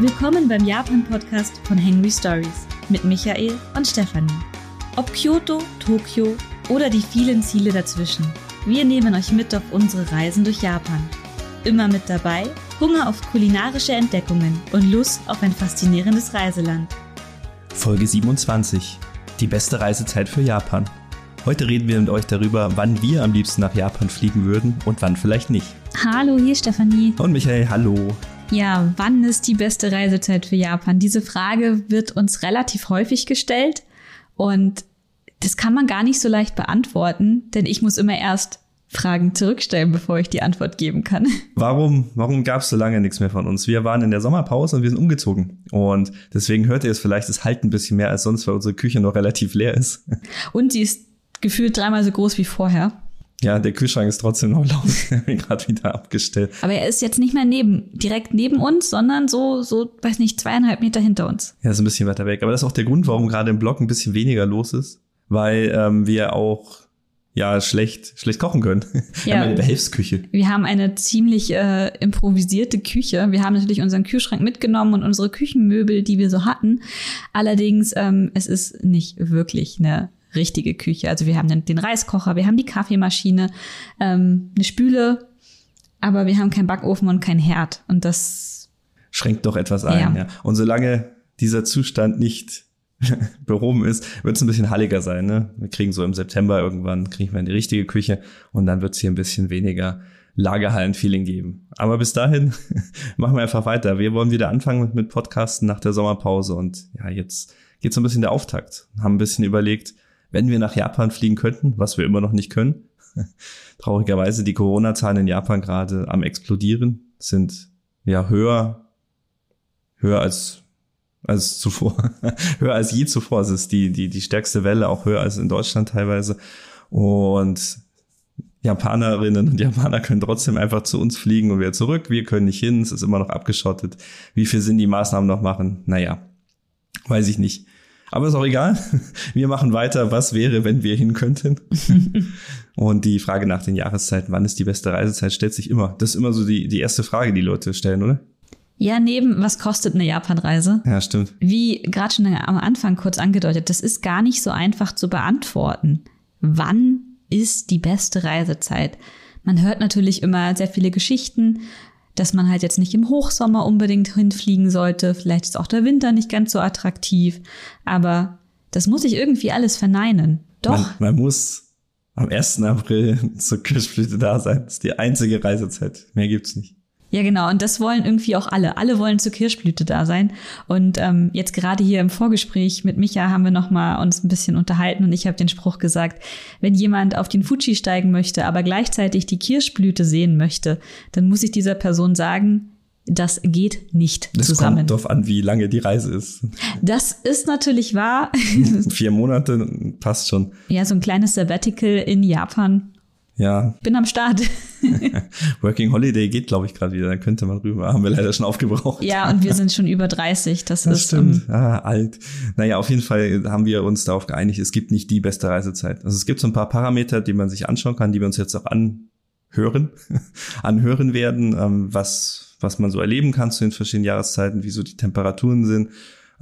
Willkommen beim Japan-Podcast von Henry Stories mit Michael und Stefanie. Ob Kyoto, Tokio oder die vielen Ziele dazwischen, wir nehmen euch mit auf unsere Reisen durch Japan. Immer mit dabei Hunger auf kulinarische Entdeckungen und Lust auf ein faszinierendes Reiseland. Folge 27. Die beste Reisezeit für Japan. Heute reden wir mit euch darüber, wann wir am liebsten nach Japan fliegen würden und wann vielleicht nicht. Hallo, hier Stefanie. Und Michael, hallo. Ja, wann ist die beste Reisezeit für Japan? Diese Frage wird uns relativ häufig gestellt und das kann man gar nicht so leicht beantworten, denn ich muss immer erst Fragen zurückstellen, bevor ich die Antwort geben kann. Warum, warum gab es so lange nichts mehr von uns? Wir waren in der Sommerpause und wir sind umgezogen. Und deswegen hört ihr es vielleicht, es halt ein bisschen mehr als sonst, weil unsere Küche noch relativ leer ist. Und sie ist gefühlt dreimal so groß wie vorher. Ja, der Kühlschrank ist trotzdem noch laut. Ich habe ihn gerade wieder abgestellt. Aber er ist jetzt nicht mehr neben, direkt neben uns, sondern so, so, weiß nicht, zweieinhalb Meter hinter uns. Ja, ist ein bisschen weiter weg. Aber das ist auch der Grund, warum gerade im Blog ein bisschen weniger los ist. Weil ähm, wir auch ja schlecht schlecht kochen können. Wir Ja. haben eine Behelfsküche. Wir haben eine ziemlich äh, improvisierte Küche. Wir haben natürlich unseren Kühlschrank mitgenommen und unsere Küchenmöbel, die wir so hatten. Allerdings, ähm, es ist nicht wirklich eine richtige Küche. Also wir haben den, den Reiskocher, wir haben die Kaffeemaschine, ähm, eine Spüle, aber wir haben keinen Backofen und keinen Herd. Und das, Schränkt doch etwas ein. Ja. Ja. Und solange dieser Zustand nicht behoben ist, wird es ein bisschen halliger sein. Ne? Wir kriegen so im September irgendwann, kriegen wir in die richtige Küche und dann wird es hier ein bisschen weniger Lagerhallen-Feeling geben. Aber bis dahin machen wir einfach weiter. Wir wollen wieder anfangen mit, mit Podcasten nach der Sommerpause und ja, jetzt geht so ein bisschen der Auftakt. Haben ein bisschen überlegt, wenn wir nach Japan fliegen könnten, was wir immer noch nicht können. Traurigerweise die Corona-Zahlen in Japan gerade am explodieren, sind ja höher, höher als als zuvor, höher als je zuvor. Es ist die, die, die stärkste Welle, auch höher als in Deutschland teilweise. Und Japanerinnen und Japaner können trotzdem einfach zu uns fliegen und wieder zurück. Wir können nicht hin, es ist immer noch abgeschottet. Wie viel Sinn die Maßnahmen noch machen? Naja, weiß ich nicht. Aber ist auch egal. Wir machen weiter. Was wäre, wenn wir hin könnten? und die Frage nach den Jahreszeiten, wann ist die beste Reisezeit, stellt sich immer. Das ist immer so die, die erste Frage, die Leute stellen, oder? ja, neben, was kostet eine Japanreise? Ja, stimmt. Wie gerade schon am Anfang kurz angedeutet, das ist gar nicht so einfach zu beantworten. Wann ist die beste Reisezeit? Man hört natürlich immer sehr viele Geschichten, dass man halt jetzt nicht im Hochsommer unbedingt hinfliegen sollte. Vielleicht ist auch der Winter nicht ganz so attraktiv. Aber das muss ich irgendwie alles verneinen. Doch, Man, man muss am 1. April zur Kirschblüte da sein. Das ist die einzige Reisezeit. Mehr gibt's nicht. Ja, genau. Und das wollen irgendwie auch alle. Alle wollen zur Kirschblüte da sein. Und ähm, jetzt gerade hier im Vorgespräch mit Micha haben wir noch mal uns ein bisschen unterhalten und ich habe den Spruch gesagt: Wenn jemand auf den Fuji steigen möchte, aber gleichzeitig die Kirschblüte sehen möchte, dann muss ich dieser Person sagen, das geht nicht Das zusammen. kommt drauf an, wie lange die Reise ist. Das ist natürlich wahr. Vier Monate passt schon. ja, so ein kleines Sabbatical in Japan. Ja, Bin am Start. Working Holiday geht, glaube ich, gerade wieder. Da könnte man rüber. Haben wir leider schon aufgebraucht. ja, und wir sind schon über 30. Das, Das ist stimmt. ähm, Ah, alt. Naja, auf jeden Fall haben wir uns darauf geeinigt, es gibt nicht die beste Reisezeit. Also es gibt so ein paar Parameter, die man sich anschauen kann, die wir uns jetzt auch anhören, anhören werden, ähm, was, was man so erleben kann zu den verschiedenen Jahreszeiten, wie so die Temperaturen sind.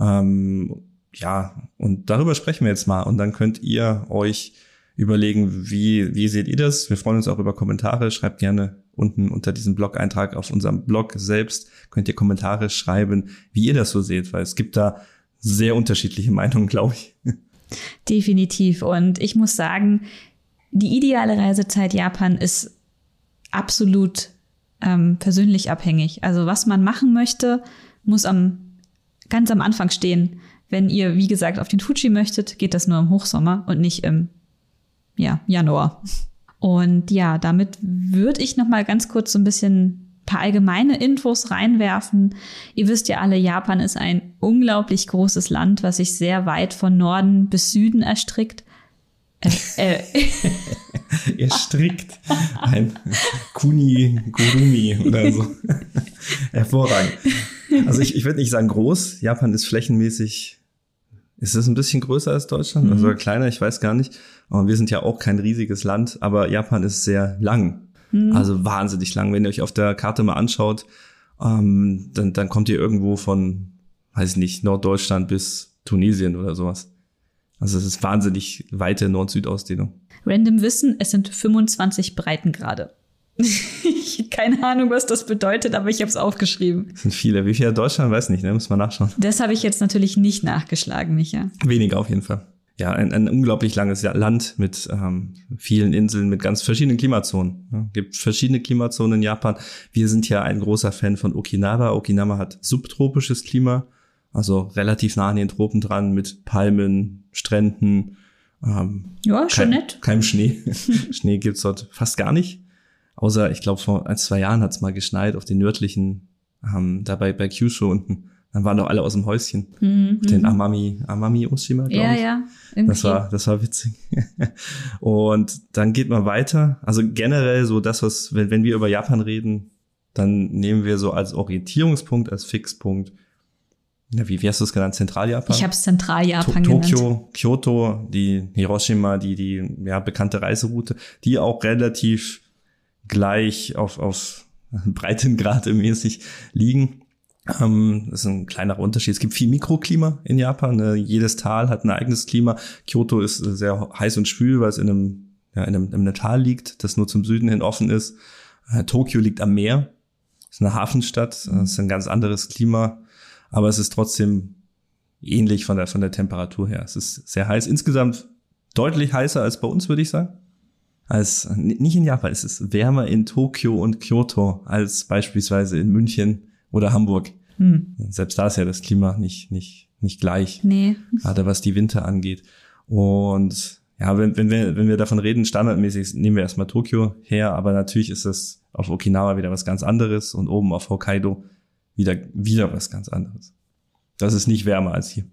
Ähm, ja, und darüber sprechen wir jetzt mal. Und dann könnt ihr euch überlegen, wie, wie seht ihr das? Wir freuen uns auch über Kommentare. Schreibt gerne unten unter diesem Blog-Eintrag auf unserem Blog selbst, könnt ihr Kommentare schreiben, wie ihr das so seht, weil es gibt da sehr unterschiedliche Meinungen, glaube ich. Definitiv. Und ich muss sagen, die ideale Reisezeit Japan ist absolut ähm, persönlich abhängig. Also was man machen möchte, muss am ganz am Anfang stehen. Wenn ihr, wie gesagt, auf den Fuji möchtet, geht das nur im Hochsommer und nicht im ja, Januar. Und ja, damit würde ich noch mal ganz kurz so ein bisschen paar allgemeine Infos reinwerfen. Ihr wisst ja alle, Japan ist ein unglaublich großes Land, was sich sehr weit von Norden bis Süden erstrickt. Äh, äh, Ihr strickt ein Kuni Gurumi oder so. Hervorragend. Also ich, ich würde nicht sagen groß. Japan ist flächenmäßig, ist es ein bisschen größer als Deutschland? Also kleiner, ich weiß gar nicht. Und wir sind ja auch kein riesiges Land, aber Japan ist sehr lang. Also wahnsinnig lang. Wenn ihr euch auf der Karte mal anschaut ähm, dann, dann kommt ihr irgendwo von, weiß ich nicht, Norddeutschland bis Tunesien oder sowas. Also es ist wahnsinnig weite Nord-Süd-Ausdehnung. Random Wissen, es sind 25 Breitengrade. ich keine Ahnung, was das bedeutet, aber ich habe es aufgeschrieben. Das sind viele. Wie viel Deutschland? Weiß nicht, ne? Muss man nachschauen. Das habe ich jetzt natürlich nicht nachgeschlagen, Micha. Weniger auf jeden Fall. Ja, ein, ein unglaublich langes Land mit ähm, vielen Inseln, mit ganz verschiedenen Klimazonen. Ja, gibt verschiedene Klimazonen in Japan. Wir sind ja ein großer Fan von Okinawa. Okinawa hat subtropisches Klima, also relativ nah an den Tropen dran, mit Palmen, Stränden. Ähm, ja, schon kein, nett. Keinem Schnee. Schnee gibt's dort fast gar nicht. Außer, ich glaube, vor ein, zwei Jahren hat's mal geschneit auf den nördlichen, ähm, dabei bei Kyushu unten. Dann waren doch alle aus dem Häuschen. Mhm, den Amami, Amami Oshima, glaube Ja, ich. ja. Irgendwie. Das war, das war witzig. und dann geht man weiter. Also generell so das, was, wenn, wenn wir über Japan reden, dann nehmen wir so als Orientierungspunkt, als Fixpunkt, ja, wie, wie hast du es genannt? Zentraljapan? ich habe es Zentraljapan To- genannt. Tokio, Kyoto, die Hiroshima, die, die ja, bekannte Reiseroute, die auch relativ gleich auf, auf Breitengrade mäßig liegen. Ähm, das ist ein kleinerer Unterschied. Es gibt viel Mikroklima in Japan. Ne? Jedes Tal hat ein eigenes Klima. Kyoto ist äh, sehr heiß und schwül, weil es in einem, ja, in einem, in einem Tal liegt, das nur zum Süden hin offen ist. Äh, Tokio liegt am Meer. ist eine Hafenstadt. Das ist ein ganz anderes Klima. Aber es ist trotzdem ähnlich von der, von der Temperatur her. Es ist sehr heiß. Insgesamt deutlich heißer als bei uns, würde ich sagen. Als, nicht in Japan, es ist wärmer in Tokio und Kyoto als beispielsweise in München oder Hamburg. Hm. Selbst da ist ja das Klima nicht, nicht, nicht gleich, Nee. gerade was die Winter angeht. Und ja, wenn, wenn, wir, wenn wir davon reden, standardmäßig nehmen wir erstmal Tokio her, aber natürlich ist das auf Okinawa wieder was ganz anderes und oben auf Hokkaido wieder, wieder was ganz anderes. Das ist nicht wärmer als hier.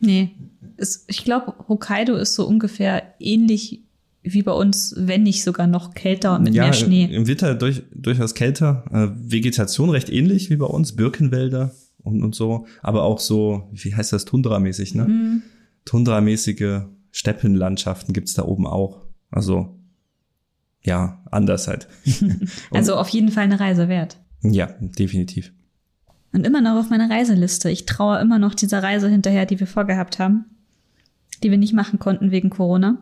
Nee. Es, ich glaube, Hokkaido ist so ungefähr ähnlich wie bei uns, wenn nicht sogar noch kälter und mit ja, mehr Schnee. Im Winter durch, durchaus kälter. Äh, Vegetation recht ähnlich wie bei uns, Birkenwälder und, und so. Aber auch so, wie heißt das, Tundramäßig, ne? Mhm. Tundramäßige Steppenlandschaften gibt's da oben auch. Also, ja, anders halt. Also auf jeden Fall eine Reise wert. Ja, definitiv. Und immer noch auf meiner Reiseliste. Ich traue immer noch dieser Reise hinterher, die wir vorgehabt haben, die wir nicht machen konnten wegen Corona.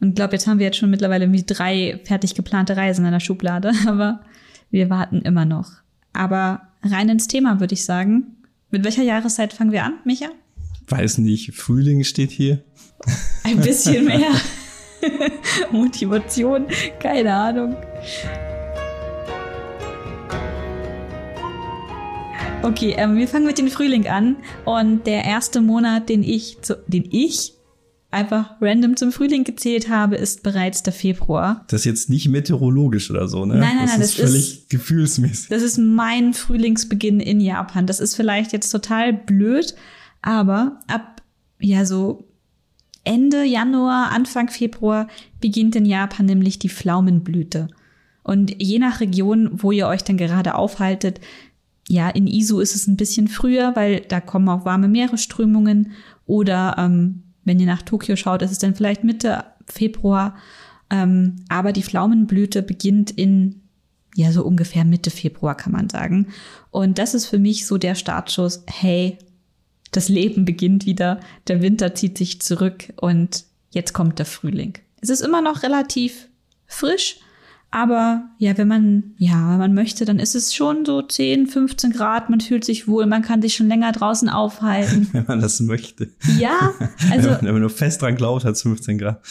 Und glaube, jetzt haben wir jetzt schon mittlerweile irgendwie drei fertig geplante Reisen in der Schublade, aber wir warten immer noch. Aber rein ins Thema würde ich sagen. Mit welcher Jahreszeit fangen wir an, Micha? Weiß nicht, Frühling steht hier. Ein bisschen mehr Motivation, keine Ahnung. Okay, ähm, wir fangen mit dem Frühling an und der erste Monat, den ich, zu, den ich einfach random zum Frühling gezählt habe, ist bereits der Februar. Das ist jetzt nicht meteorologisch oder so, ne? Nein, nein, das nein, ist das völlig ist- gefühlsmäßig. Das ist mein Frühlingsbeginn in Japan. Das ist vielleicht jetzt total blöd, aber ab ja so Ende Januar, Anfang Februar beginnt in Japan nämlich die Pflaumenblüte. Und je nach Region, wo ihr euch dann gerade aufhaltet, ja, in Izu ist es ein bisschen früher, weil da kommen auch warme Meeresströmungen. Oder ähm, wenn ihr nach Tokio schaut, ist es dann vielleicht Mitte Februar. Ähm, aber die Pflaumenblüte beginnt in ja, so ungefähr Mitte Februar kann man sagen. Und das ist für mich so der Startschuss, hey, das Leben beginnt wieder, der Winter zieht sich zurück und jetzt kommt der Frühling. Es ist immer noch relativ frisch, aber ja, wenn man, ja, wenn man möchte, dann ist es schon so 10, 15 Grad, man fühlt sich wohl, man kann sich schon länger draußen aufhalten. Wenn man das möchte. Ja, also wenn, man, wenn man nur fest dran glaubt, hat es 15 Grad.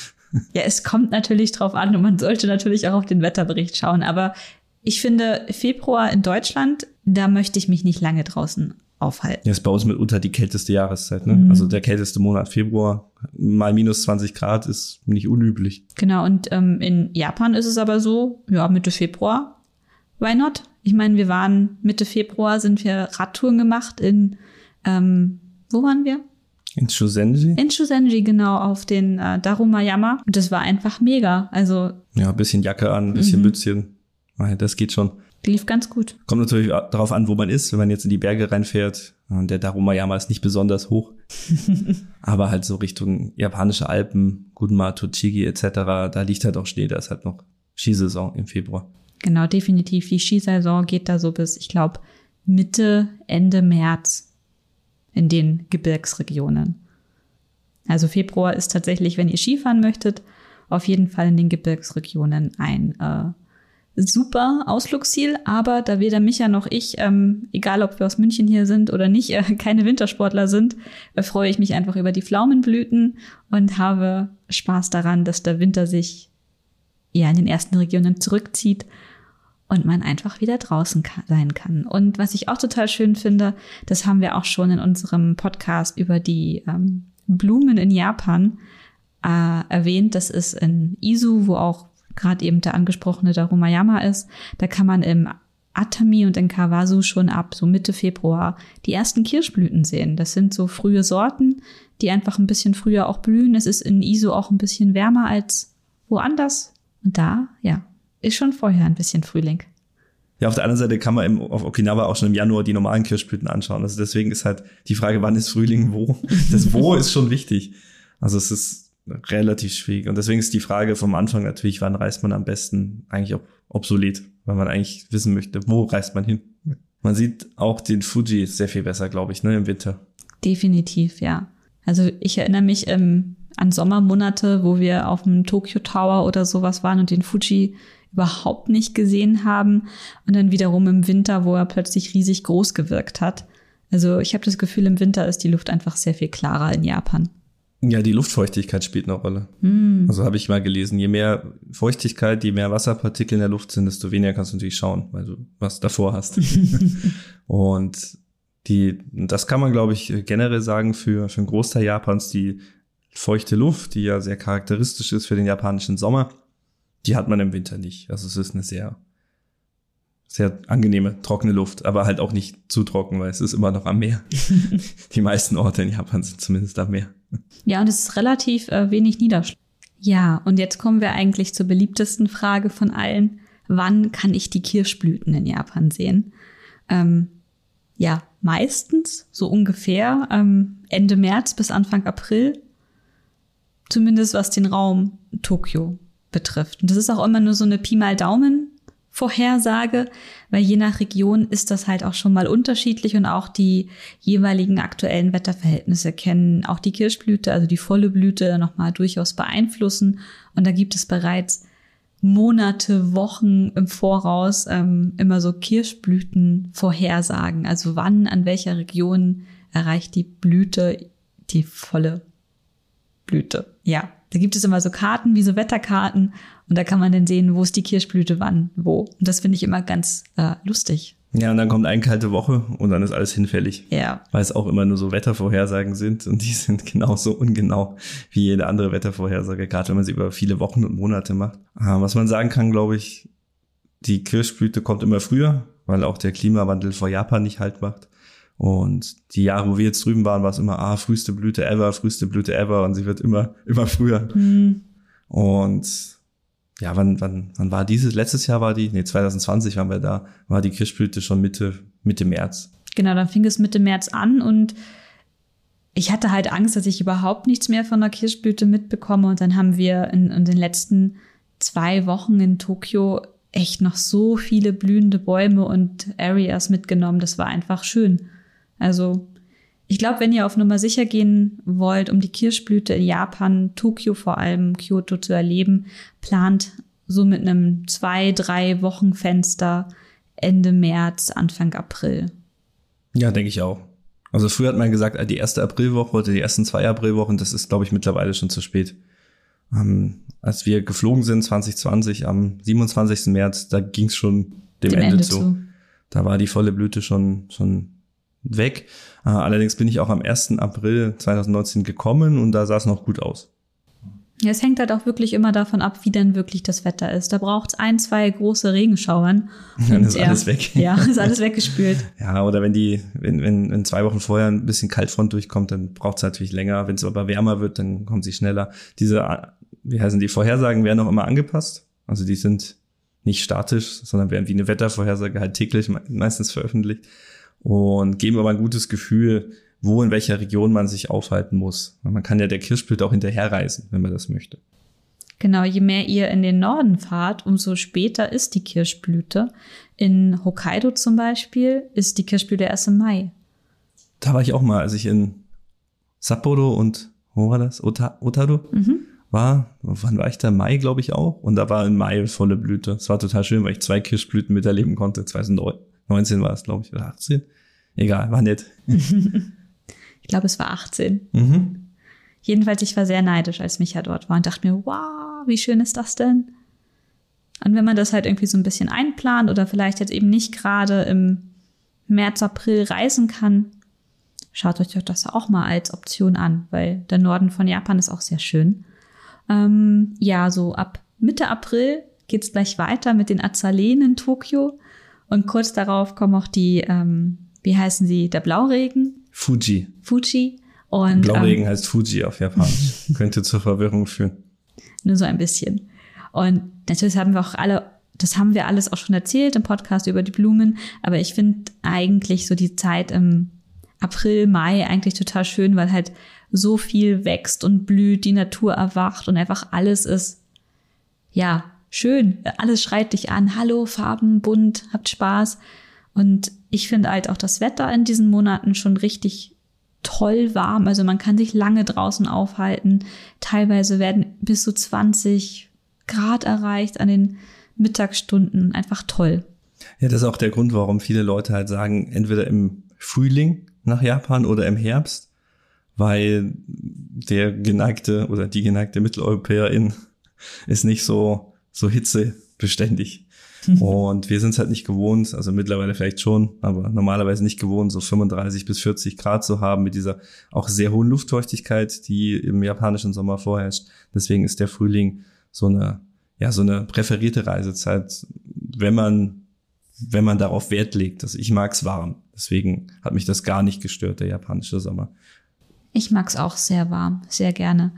Ja, es kommt natürlich drauf an und man sollte natürlich auch auf den Wetterbericht schauen. Aber ich finde, Februar in Deutschland, da möchte ich mich nicht lange draußen aufhalten. Ja, ist bei uns mitunter die kälteste Jahreszeit, ne? Mhm. Also der kälteste Monat Februar, mal minus 20 Grad ist nicht unüblich. Genau, und ähm, in Japan ist es aber so, ja, Mitte Februar, why not? Ich meine, wir waren Mitte Februar, sind wir Radtouren gemacht in, ähm, wo waren wir? In Shusenji? In Shusenji, genau, auf den äh, Darumayama. Und das war einfach mega. Also, Ja, bisschen Jacke an, bisschen Mhm. Mützchen. Ah, Das geht schon. Lief ganz gut. Kommt natürlich darauf an, wo man ist. Wenn man jetzt in die Berge reinfährt, und der Darumayama ist nicht besonders hoch, aber halt so Richtung japanische Alpen, Gunma, Tochigi etc., da liegt halt auch Schnee, da ist halt noch Skisaison im Februar. Genau, definitiv. Die Skisaison geht da so bis, ich glaube, Mitte, Ende März in den Gebirgsregionen. Also Februar ist tatsächlich, wenn ihr Skifahren möchtet, auf jeden Fall in den Gebirgsregionen ein äh, super Ausflugsziel. Aber da weder Micha noch ich, ähm, egal ob wir aus München hier sind oder nicht, äh, keine Wintersportler sind, äh, freue ich mich einfach über die Pflaumenblüten und habe Spaß daran, dass der Winter sich ja in den ersten Regionen zurückzieht und man einfach wieder draußen kann, sein kann. Und was ich auch total schön finde, das haben wir auch schon in unserem Podcast über die ähm, Blumen in Japan äh, erwähnt. Das ist in Izu, wo auch gerade eben der angesprochene Darumayama ist. Da kann man im Atami und in Kawasu schon ab so Mitte Februar die ersten Kirschblüten sehen. Das sind so frühe Sorten, die einfach ein bisschen früher auch blühen. Es ist in Izu auch ein bisschen wärmer als woanders. Und da, ja, ist schon vorher ein bisschen Frühling. Ja, auf der anderen Seite kann man im, auf Okinawa auch schon im Januar die normalen Kirschblüten anschauen. Also deswegen ist halt die Frage, wann ist Frühling wo? Das Wo ist schon wichtig. Also es ist relativ schwierig. Und deswegen ist die Frage vom Anfang natürlich, wann reist man am besten, eigentlich ob, obsolet, weil man eigentlich wissen möchte, wo reist man hin. Man sieht auch den Fuji sehr viel besser, glaube ich, ne, im Winter. Definitiv, ja. Also ich erinnere mich ähm, an Sommermonate, wo wir auf dem Tokyo Tower oder sowas waren und den Fuji überhaupt nicht gesehen haben. Und dann wiederum im Winter, wo er plötzlich riesig groß gewirkt hat. Also ich habe das Gefühl, im Winter ist die Luft einfach sehr viel klarer in Japan. Ja, die Luftfeuchtigkeit spielt eine Rolle. Mm. Also habe ich mal gelesen, je mehr Feuchtigkeit, je mehr Wasserpartikel in der Luft sind, desto weniger kannst du natürlich schauen, weil du was davor hast. und die, das kann man, glaube ich, generell sagen für, für einen Großteil Japans, die feuchte Luft, die ja sehr charakteristisch ist für den japanischen Sommer, die hat man im Winter nicht. Also es ist eine sehr, sehr angenehme, trockene Luft, aber halt auch nicht zu trocken, weil es ist immer noch am Meer. die meisten Orte in Japan sind zumindest am Meer. Ja, und es ist relativ äh, wenig Niederschlag. Ja, und jetzt kommen wir eigentlich zur beliebtesten Frage von allen. Wann kann ich die Kirschblüten in Japan sehen? Ähm, ja, meistens so ungefähr ähm, Ende März bis Anfang April. Zumindest was den Raum Tokio betrifft. Und das ist auch immer nur so eine Pi mal Daumen Vorhersage, weil je nach Region ist das halt auch schon mal unterschiedlich und auch die jeweiligen aktuellen Wetterverhältnisse kennen auch die Kirschblüte, also die volle Blüte nochmal durchaus beeinflussen. Und da gibt es bereits Monate, Wochen im Voraus ähm, immer so Kirschblütenvorhersagen. Also wann, an welcher Region erreicht die Blüte die volle Blüte. Ja, da gibt es immer so Karten, wie so Wetterkarten. Und da kann man dann sehen, wo ist die Kirschblüte wann, wo. Und das finde ich immer ganz äh, lustig. Ja, und dann kommt eine kalte Woche und dann ist alles hinfällig. Ja. Weil es auch immer nur so Wettervorhersagen sind und die sind genauso ungenau wie jede andere Wettervorhersage, gerade wenn man sie über viele Wochen und Monate macht. Ah, was man sagen kann, glaube ich, die Kirschblüte kommt immer früher, weil auch der Klimawandel vor Japan nicht halt macht. Und die Jahre, wo wir jetzt drüben waren, war es immer, ah, früheste Blüte ever, früheste Blüte ever und sie wird immer, immer früher. Mhm. Und ja, wann, wann, wann war dieses? Letztes Jahr war die, nee, 2020 waren wir da, war die Kirschblüte schon Mitte, Mitte März. Genau, dann fing es Mitte März an und ich hatte halt Angst, dass ich überhaupt nichts mehr von der Kirschblüte mitbekomme. Und dann haben wir in, in den letzten zwei Wochen in Tokio echt noch so viele blühende Bäume und Areas mitgenommen. Das war einfach schön. Also ich glaube, wenn ihr auf Nummer sicher gehen wollt, um die Kirschblüte in Japan, Tokio vor allem, Kyoto zu erleben, plant so mit einem zwei, drei Wochen Fenster Ende März, Anfang April. Ja, denke ich auch. Also früher hat man gesagt, die erste Aprilwoche oder die ersten zwei Aprilwochen, das ist, glaube ich, mittlerweile schon zu spät. Ähm, als wir geflogen sind 2020 am 27. März, da ging es schon dem, dem Ende, Ende zu. zu. Da war die volle Blüte schon, schon weg. Äh, allerdings bin ich auch am 1. April 2019 gekommen und da sah es noch gut aus. Ja, es hängt halt auch wirklich immer davon ab, wie denn wirklich das Wetter ist. Da braucht es ein, zwei große Regenschauern. Dann ist alles weg. Ja, ist alles weggespült. ja, oder wenn die, wenn, wenn, wenn zwei Wochen vorher ein bisschen Kaltfront durchkommt, dann braucht es natürlich länger. Wenn es aber wärmer wird, dann kommen sie schneller. Diese, wie heißen die Vorhersagen, werden auch immer angepasst. Also die sind nicht statisch, sondern werden wie eine Wettervorhersage halt täglich meistens veröffentlicht und geben aber ein gutes Gefühl, wo in welcher Region man sich aufhalten muss. Man kann ja der Kirschblüte auch hinterherreisen, wenn man das möchte. Genau, je mehr ihr in den Norden fahrt, umso später ist die Kirschblüte. In Hokkaido zum Beispiel ist die Kirschblüte erst im Mai. Da war ich auch mal, als ich in Sapporo und, wo war das? Ota, Otaru Mhm. war. Wann war ich da? Mai, glaube ich auch. Und da war im Mai volle Blüte. Es war total schön, weil ich zwei Kirschblüten miterleben konnte. 2019 war es, glaube ich, oder 18. Egal, war nett. Ich glaube, es war 18. Mhm. Jedenfalls, ich war sehr neidisch, als Micha dort war und dachte mir, wow, wie schön ist das denn? Und wenn man das halt irgendwie so ein bisschen einplant oder vielleicht jetzt eben nicht gerade im März, April reisen kann, schaut euch doch das auch mal als Option an, weil der Norden von Japan ist auch sehr schön. Ähm, ja, so ab Mitte April geht's gleich weiter mit den Azaleen in Tokio und kurz darauf kommen auch die, ähm, wie heißen sie, der Blauregen, Fuji. Fuji. Und Blauregen ähm, heißt Fuji auf Japanisch. Könnte zur Verwirrung führen. nur so ein bisschen. Und natürlich haben wir auch alle, das haben wir alles auch schon erzählt im Podcast über die Blumen, aber ich finde eigentlich so die Zeit im April, Mai eigentlich total schön, weil halt so viel wächst und blüht, die Natur erwacht und einfach alles ist, ja, schön. Alles schreit dich an. Hallo, Farben, bunt, habt Spaß. Und ich finde halt auch das Wetter in diesen Monaten schon richtig toll warm. Also man kann sich lange draußen aufhalten. Teilweise werden bis zu 20 Grad erreicht an den Mittagsstunden. Einfach toll. Ja, das ist auch der Grund, warum viele Leute halt sagen, entweder im Frühling nach Japan oder im Herbst, weil der geneigte oder die geneigte Mitteleuropäerin ist nicht so, so hitzebeständig. Und wir sind es halt nicht gewohnt, also mittlerweile vielleicht schon, aber normalerweise nicht gewohnt, so 35 bis 40 Grad zu haben mit dieser auch sehr hohen Luftfeuchtigkeit, die im japanischen Sommer vorherrscht. Deswegen ist der Frühling so eine, ja, so eine präferierte Reisezeit, wenn man, wenn man darauf Wert legt. Also ich mag's warm. Deswegen hat mich das gar nicht gestört, der japanische Sommer. Ich mag's auch sehr warm, sehr gerne.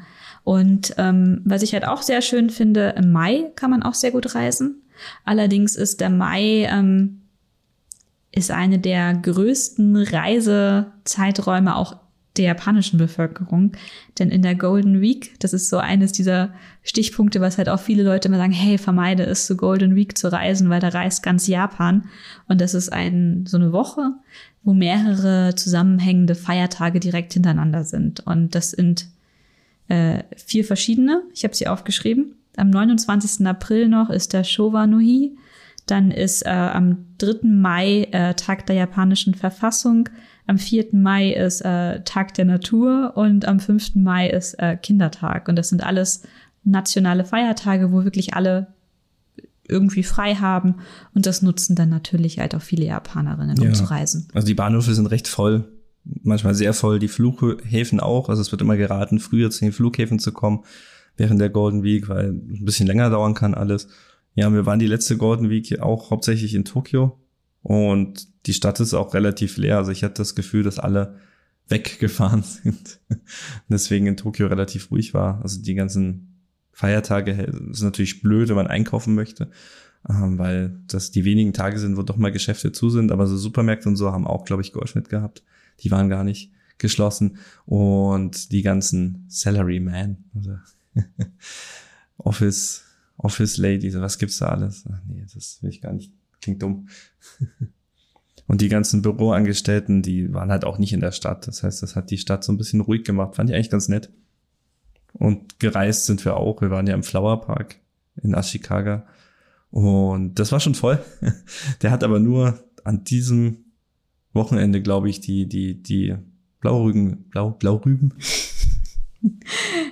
Und ähm, was ich halt auch sehr schön finde, im Mai kann man auch sehr gut reisen. Allerdings ist der Mai ähm, ist eine der größten Reisezeiträume auch der japanischen Bevölkerung. Denn in der Golden Week, das ist so eines dieser Stichpunkte, was halt auch viele Leute immer sagen, hey, vermeide es zur Golden Week zu reisen, weil da reist ganz Japan. Und das ist ein, so eine Woche, wo mehrere zusammenhängende Feiertage direkt hintereinander sind. Und das sind äh, vier verschiedene. Ich habe sie aufgeschrieben. Am 29. April noch ist der Showa no Hi. Dann ist äh, am 3. Mai äh, Tag der japanischen Verfassung. Am 4. Mai ist äh, Tag der Natur und am 5. Mai ist äh, Kindertag. Und das sind alles nationale Feiertage, wo wirklich alle irgendwie frei haben. Und das nutzen dann natürlich halt auch viele Japanerinnen, um Ja. zu reisen. Also die Bahnhöfe sind recht voll, manchmal sehr voll, die Flughäfen auch. Also es wird immer geraten, früher zu den Flughäfen zu kommen während der Golden Week, weil ein bisschen länger dauern kann alles. Ja, wir waren die letzte Golden Week auch hauptsächlich in Tokio und die Stadt ist auch relativ leer. Also ich hatte das Gefühl, dass alle weggefahren sind. Deswegen in Tokio relativ ruhig war. Also die ganzen Feiertage ist natürlich blöd, wenn man einkaufen möchte, ähm, weil das die wenigen Tage sind, wo doch mal Geschäfte zu sind. Aber so Supermärkte und so haben auch, glaube ich, geöffnet gehabt. Die waren gar nicht geschlossen. Und die ganzen Salaryman, also Office, Office Ladies, was gibt's da alles? Ach nee, das will ich gar nicht. Klingt dumm. Und die ganzen Büroangestellten, die waren halt auch nicht in der Stadt. Das heißt, das hat die Stadt so ein bisschen ruhig gemacht. Fand ich eigentlich ganz nett. Und gereist sind wir auch. Wir waren ja im Flower Park in Ashikaga. Und das war schon voll. Der hat aber nur an diesem Wochenende, glaube ich, die, die, die Blaurüben, Blau, Blaurüben.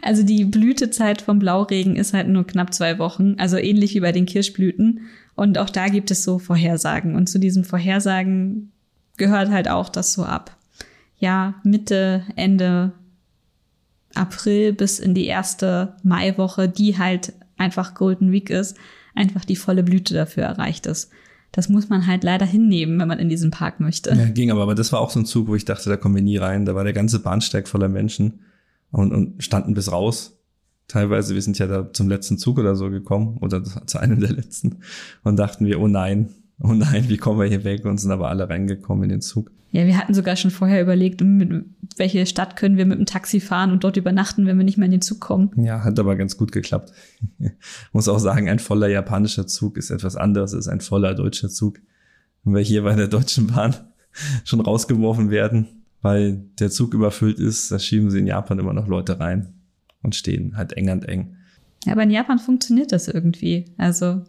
Also die Blütezeit vom Blauregen ist halt nur knapp zwei Wochen, also ähnlich wie bei den Kirschblüten. Und auch da gibt es so Vorhersagen. Und zu diesen Vorhersagen gehört halt auch das so ab. Ja, Mitte, Ende April bis in die erste Maiwoche, die halt einfach Golden Week ist, einfach die volle Blüte dafür erreicht ist. Das muss man halt leider hinnehmen, wenn man in diesen Park möchte. Ja, ging aber, aber das war auch so ein Zug, wo ich dachte, da kommen wir nie rein. Da war der ganze Bahnsteig voller Menschen und, und standen bis raus. Teilweise, wir sind ja da zum letzten Zug oder so gekommen oder zu einem der letzten und dachten wir, oh nein, oh nein, wie kommen wir hier weg? Und sind aber alle reingekommen in den Zug. Ja, wir hatten sogar schon vorher überlegt, mit welche Stadt können wir mit dem Taxi fahren und dort übernachten, wenn wir nicht mehr in den Zug kommen. Ja, hat aber ganz gut geklappt. Muss auch sagen, ein voller japanischer Zug ist etwas anderes als ein voller deutscher Zug. Wenn wir hier bei der Deutschen Bahn schon rausgeworfen werden, weil der Zug überfüllt ist, da schieben sie in Japan immer noch Leute rein und stehen halt eng an eng. Ja, aber in Japan funktioniert das irgendwie. Also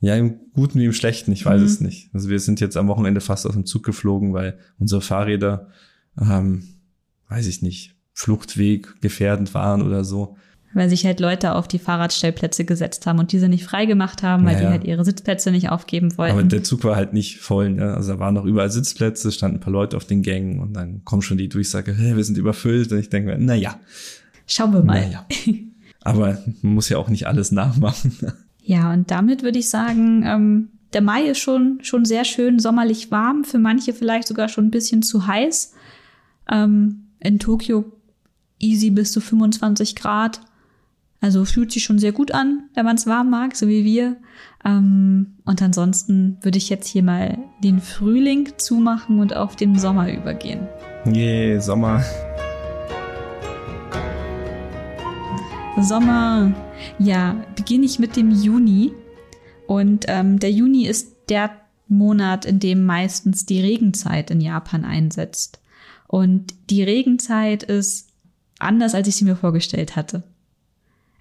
ja, im Guten wie im Schlechten, ich weiß mhm. es nicht. Also wir sind jetzt am Wochenende fast aus dem Zug geflogen, weil unsere Fahrräder, ähm, weiß ich nicht, Fluchtweg gefährdend waren oder so. Weil sich halt Leute auf die Fahrradstellplätze gesetzt haben und diese nicht freigemacht haben, weil naja. die halt ihre Sitzplätze nicht aufgeben wollten. Aber der Zug war halt nicht voll. Ne? Also da waren noch überall Sitzplätze, standen ein paar Leute auf den Gängen und dann kommt schon die Durchsage, hey, wir sind überfüllt. Und ich denke mir, naja. Schauen wir mal. Naja. Aber man muss ja auch nicht alles nachmachen. Ja, und damit würde ich sagen, ähm, der Mai ist schon, schon sehr schön sommerlich warm, für manche vielleicht sogar schon ein bisschen zu heiß. Ähm, in Tokio easy bis zu 25 Grad. Also fühlt sich schon sehr gut an, wenn man es warm mag, so wie wir. Ähm, und ansonsten würde ich jetzt hier mal den Frühling zumachen und auf den Sommer übergehen. Yeah, Sommer. Sommer. Ja, beginne ich mit dem Juni. Und ähm, der Juni ist der Monat, in dem meistens die Regenzeit in Japan einsetzt. Und die Regenzeit ist anders, als ich sie mir vorgestellt hatte.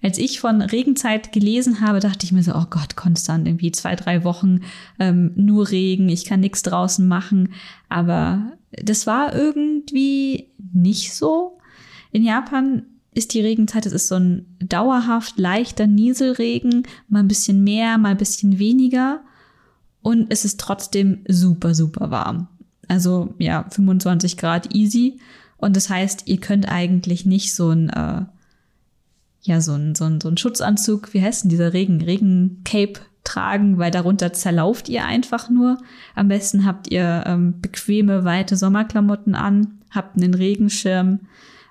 Als ich von Regenzeit gelesen habe, dachte ich mir so, oh Gott, konstant irgendwie zwei, drei Wochen ähm, nur Regen, ich kann nichts draußen machen. Aber das war irgendwie nicht so. In Japan ist die Regenzeit, es ist so ein dauerhaft leichter Nieselregen, mal ein bisschen mehr, mal ein bisschen weniger. Und es ist trotzdem super, super warm. Also ja, 25 Grad easy. Und das heißt, ihr könnt eigentlich nicht so ein, äh, ja, so ein, so ein, so ein Schutzanzug, wie heißt denn dieser Regen, Regencape tragen, weil darunter zerlauft ihr einfach nur. Am besten habt ihr ähm, bequeme, weite Sommerklamotten an, habt einen Regenschirm,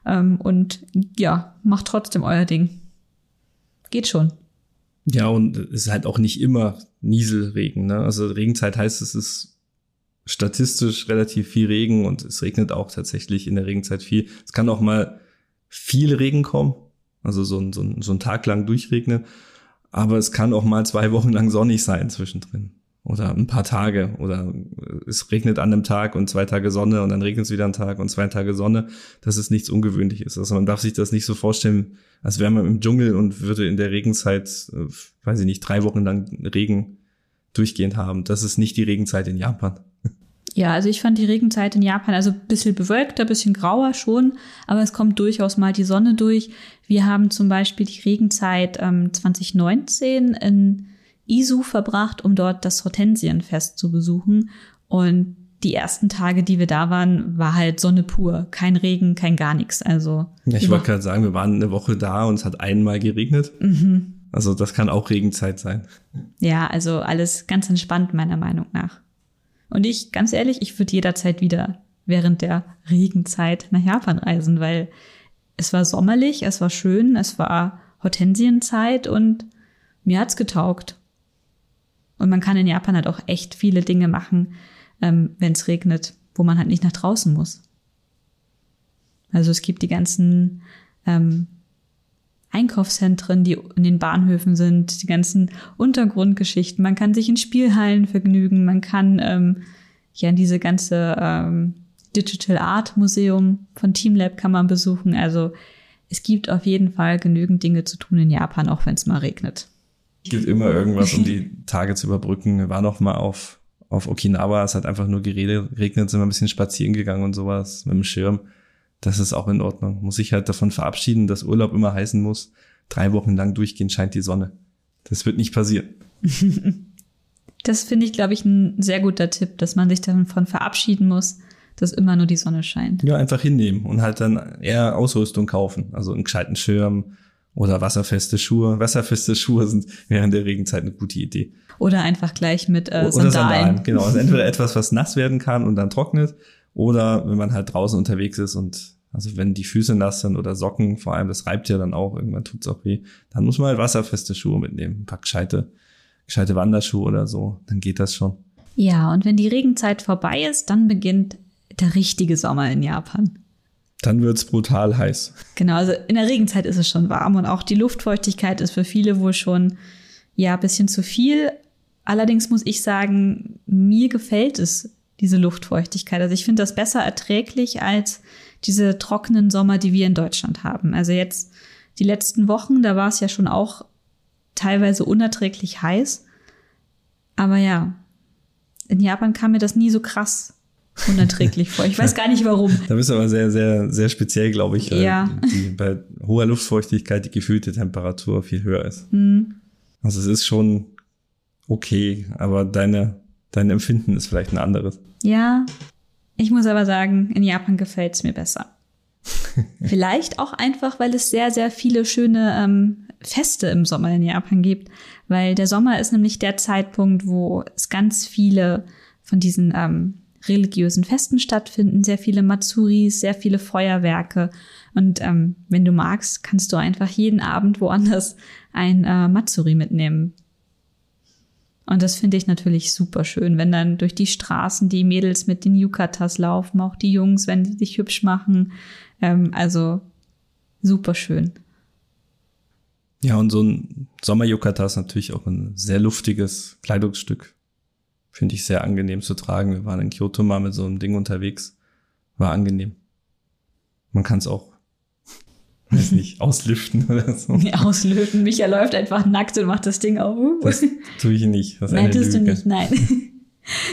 ähm, und ja, macht trotzdem euer Ding. Geht schon. Ja, und es ist halt auch nicht immer Nieselregen. Ne? Also Regenzeit heißt, es ist statistisch relativ viel Regen und es regnet auch tatsächlich in der Regenzeit viel. Es kann auch mal viel Regen kommen, also so ein, so ein, so ein Tag lang durchregnen. Aber es kann auch mal zwei Wochen lang sonnig sein zwischendrin oder ein paar Tage oder es regnet an einem Tag und zwei Tage Sonne und dann regnet es wieder einen Tag und zwei Tage Sonne. Das ist nichts Ungewöhnliches. Also man darf sich das nicht so vorstellen, als wäre man im Dschungel und würde in der Regenzeit, äh, weiß ich nicht, drei Wochen lang Regen durchgehend haben. Das ist nicht die Regenzeit in Japan. Ja, also ich fand die Regenzeit in Japan also ein bisschen bewölkter, ein bisschen grauer schon, aber es kommt durchaus mal die Sonne durch. Wir haben zum Beispiel die Regenzeit ähm, 2019 in Isu verbracht, um dort das Hortensienfest zu besuchen. Und die ersten Tage, die wir da waren, war halt Sonne pur. Kein Regen, kein gar nichts. Also. Ja, ich wollte gerade sagen, wir waren eine Woche da und es hat einmal geregnet. Mhm. Also das kann auch Regenzeit sein. Ja, also alles ganz entspannt, meiner Meinung nach. Und ich, ganz ehrlich, ich würde jederzeit wieder während der Regenzeit nach Japan reisen, weil es war sommerlich, es war schön, es war Hortensienzeit und mir hat's getaugt. Und man kann in Japan halt auch echt viele Dinge machen, ähm, wenn es regnet, wo man halt nicht nach draußen muss. Also es gibt die ganzen ähm, Einkaufszentren, die in den Bahnhöfen sind, die ganzen Untergrundgeschichten. Man kann sich in Spielhallen vergnügen, man kann ähm, ja diese ganze ähm, Digital Art Museum von Teamlab kann man besuchen. Also es gibt auf jeden Fall genügend Dinge zu tun in Japan, auch wenn es mal regnet. Es gibt immer irgendwas, um die Tage zu überbrücken. Wir waren noch mal auf, auf Okinawa, es hat einfach nur geregnet, sind wir ein bisschen spazieren gegangen und sowas mit dem Schirm. Das ist auch in Ordnung. Muss ich halt davon verabschieden, dass Urlaub immer heißen muss, drei Wochen lang durchgehend scheint die Sonne. Das wird nicht passieren. Das finde ich, glaube ich, ein sehr guter Tipp, dass man sich davon verabschieden muss, dass immer nur die Sonne scheint. Ja, einfach hinnehmen und halt dann eher Ausrüstung kaufen. Also einen gescheiten Schirm, oder wasserfeste Schuhe. Wasserfeste Schuhe sind während der Regenzeit eine gute Idee. Oder einfach gleich mit äh, Sandalen. Oder Sandalen, genau. Also entweder etwas, was nass werden kann und dann trocknet, oder wenn man halt draußen unterwegs ist und also wenn die Füße nass sind oder Socken, vor allem, das reibt ja dann auch, irgendwann tut's auch weh, dann muss man halt wasserfeste Schuhe mitnehmen. Ein paar gescheite, gescheite Wanderschuhe oder so, dann geht das schon. Ja, und wenn die Regenzeit vorbei ist, dann beginnt der richtige Sommer in Japan. Dann wird's brutal heiß. Genau, also in der Regenzeit ist es schon warm und auch die Luftfeuchtigkeit ist für viele wohl schon ja ein bisschen zu viel. Allerdings muss ich sagen, mir gefällt es, diese Luftfeuchtigkeit. Also ich finde das besser erträglich als diese trockenen Sommer, die wir in Deutschland haben. Also jetzt die letzten Wochen, da war es ja schon auch teilweise unerträglich heiß. Aber ja, in Japan kam mir das nie so krass unerträglich vor. Ich weiß gar nicht warum. Da bist du aber sehr, sehr, sehr speziell, glaube ich. Ja. Die, bei hoher Luftfeuchtigkeit die gefühlte Temperatur viel höher ist. Hm. Also es ist schon okay, aber deine, dein Empfinden ist vielleicht ein anderes. Ja, ich muss aber sagen, in Japan gefällt es mir besser. Vielleicht auch einfach, weil es sehr, sehr viele schöne ähm, Feste im Sommer in Japan gibt. Weil der Sommer ist nämlich der Zeitpunkt, wo es ganz viele von diesen ähm, religiösen Festen stattfinden, sehr viele Matsuris, sehr viele Feuerwerke. Und ähm, wenn du magst, kannst du einfach jeden Abend woanders ein äh, Matsuri mitnehmen. Und das finde ich natürlich super schön, wenn dann durch die Straßen die Mädels mit den Yukatas laufen, auch die Jungs, wenn sie sich hübsch machen. Ähm, also super schön. Ja, und so ein Sommer-Yukata ist natürlich auch ein sehr luftiges Kleidungsstück. Finde ich sehr angenehm zu tragen. Wir waren in Kyoto mal mit so einem Ding unterwegs. War angenehm. Man kann es auch, weiß nicht, auslüften oder so. Auslöten. Micha läuft einfach nackt und macht das Ding auf. Das tue ich nicht. Das Nein, tust du Lüge. nicht, nein.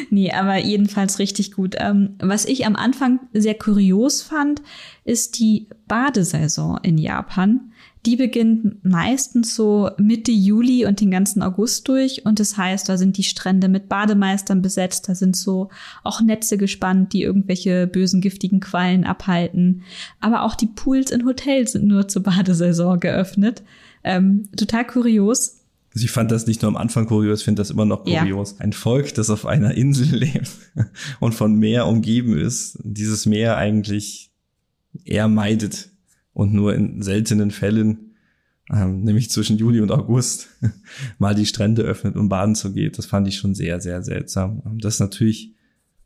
nee, aber jedenfalls richtig gut. Ähm, was ich am Anfang sehr kurios fand, ist die Badesaison in Japan. Die beginnt meistens so Mitte Juli und den ganzen August durch. Und das heißt, da sind die Strände mit Bademeistern besetzt. Da sind so auch Netze gespannt, die irgendwelche bösen, giftigen Quallen abhalten. Aber auch die Pools in Hotels sind nur zur Badesaison geöffnet. Ähm, total kurios. Ich fand das nicht nur am Anfang kurios, ich finde das immer noch Ja. kurios. Ein Volk, das auf einer Insel lebt und von Meer umgeben ist, dieses Meer eigentlich eher meidet und nur in seltenen Fällen, ähm, nämlich zwischen Juli und August, mal die Strände öffnet, um baden zu gehen. Das fand ich schon sehr, sehr seltsam. Ähm, Das ist natürlich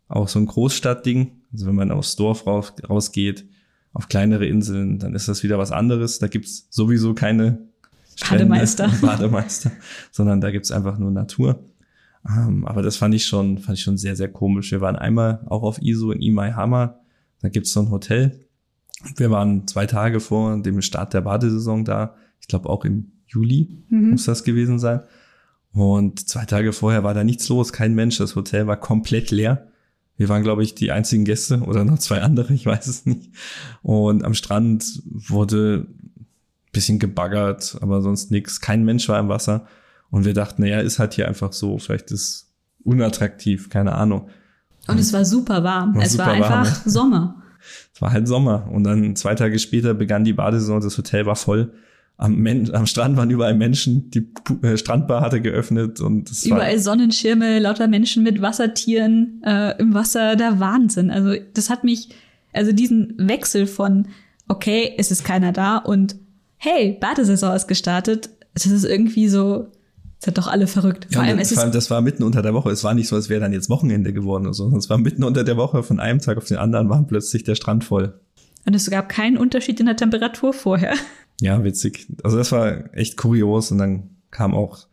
auch so ein Großstadtding. Also wenn man aufs Dorf raus, rausgeht, auf kleinere Inseln, dann ist das wieder was anderes. Da gibt's sowieso keine Strände, Bademeister. Bademeister, sondern da gibt's einfach nur Natur. Ähm, aber das fand ich schon, fand ich schon sehr, sehr komisch. Wir waren einmal auch auf ISO in Imaihama. Da gibt's so ein Hotel. Wir waren zwei Tage vor dem Start der Badesaison da. Ich glaube auch im Juli muss das gewesen sein. Und zwei Tage vorher war da nichts los, kein Mensch. Das Hotel war komplett leer. Wir waren, glaube ich, die einzigen Gäste oder noch zwei andere, ich weiß es nicht. Und am Strand wurde ein bisschen gebaggert, aber sonst nichts. Kein Mensch war im Wasser. Und wir dachten, naja, ist halt hier einfach so, vielleicht ist unattraktiv, keine Ahnung. Und es war super warm. War es super war einfach warm, Sommer. Es war halt Sommer. Und dann zwei Tage später begann die Badesaison, das Hotel war voll. Am, Men am Strand waren überall Menschen, die äh, Strandbar hatte geöffnet und es war Überall Sonnenschirme, lauter Menschen mit Wassertieren äh, im Wasser, der Wahnsinn. Also das hat mich, also diesen Wechsel von, okay, es ist keiner da und hey, Badesaison ist gestartet, das ist irgendwie so, es hat doch alle verrückt. Ja, Vor allem, und es vor allem, das war mitten unter der Woche. Es war nicht so, als wäre dann jetzt Wochenende geworden oder so, sondern es war mitten unter der Woche. Von einem Tag auf den anderen war plötzlich der Strand voll. und es gab keinen Unterschied in der Temperatur vorher. Ja, witzig. Also das war echt kurios. Und dann kam auch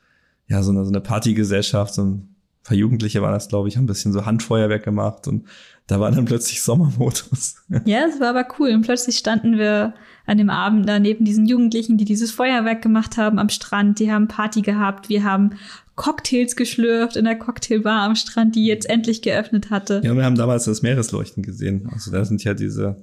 ja so eine, so eine Partygesellschaft, so ein paar Jugendliche waren das, glaube ich, haben ein bisschen so Handfeuerwerk gemacht und da war dann plötzlich Sommermodus. Ja, es war aber cool. Und plötzlich standen wir an dem Abend da neben diesen Jugendlichen, die dieses Feuerwerk gemacht haben am Strand. Die haben Party gehabt. Wir haben Cocktails geschlürft in der Cocktailbar am Strand, die jetzt endlich geöffnet hatte. Ja, wir haben damals das Meeresleuchten gesehen. Also da sind ja diese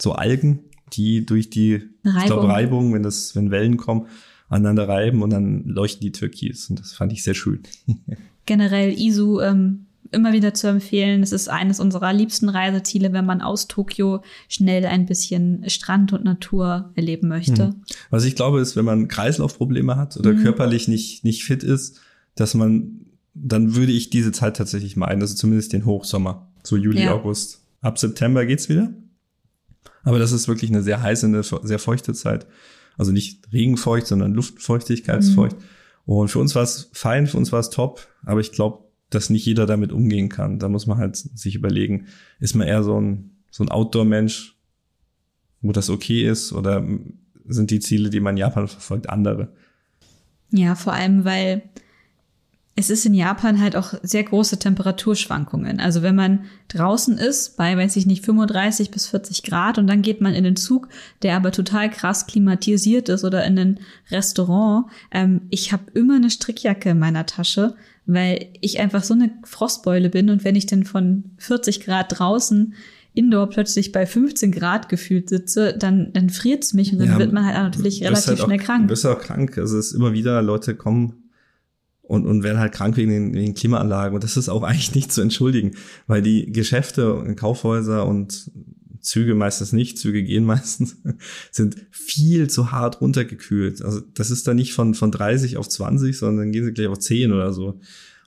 so Algen, die durch die Reibung. glaub, Reibung, wenn das, wenn Wellen kommen, aneinander reiben und dann leuchten die Türkis. Und das fand ich sehr schön. Generell Isu ähm, immer wieder zu empfehlen. Es ist eines unserer liebsten Reiseziele, wenn man aus Tokio schnell ein bisschen Strand und Natur erleben möchte. Was ich glaube, ist, wenn man Kreislaufprobleme hat oder Mhm. körperlich nicht, nicht fit ist, dass man, dann würde ich diese Zeit tatsächlich meinen, also zumindest den Hochsommer, so Juli, Ja. August. Ab September geht's wieder. Aber das ist wirklich eine sehr heiße, eine sehr feuchte Zeit. Also nicht regenfeucht, sondern luftfeuchtigkeitsfeucht. Mhm. Und für uns war es fein, für uns war es top. Aber ich glaube, dass nicht jeder damit umgehen kann. Da muss man halt sich überlegen, ist man eher so ein, so ein Outdoor-Mensch, wo das okay ist, oder sind die Ziele, die man in Japan verfolgt, andere? Ja, vor allem, weil es ist in Japan halt auch sehr große Temperaturschwankungen. Also wenn man draußen ist bei, weiß ich nicht, 35 bis 40 Grad und dann geht man in den Zug, der aber total krass klimatisiert ist oder in ein Restaurant. Ähm, ich habe immer eine Strickjacke in meiner Tasche, weil ich einfach so eine Frostbeule bin und wenn ich dann von 40 Grad draußen Indoor plötzlich bei 15 Grad gefühlt sitze, dann, dann friert's mich und dann ja, wird man halt natürlich relativ halt schnell auch, krank. Du bist auch krank. Also es ist immer wieder, Leute kommen und, und werden halt krank wegen den, wegen Klimaanlagen. Und das ist auch eigentlich nicht zu entschuldigen, weil die Geschäfte, Kaufhäuser und Züge meistens nicht, Züge gehen meistens, sind viel zu hart runtergekühlt. Also das ist da nicht von, von 30 auf 20, sondern dann gehen sie gleich auf 10 oder so.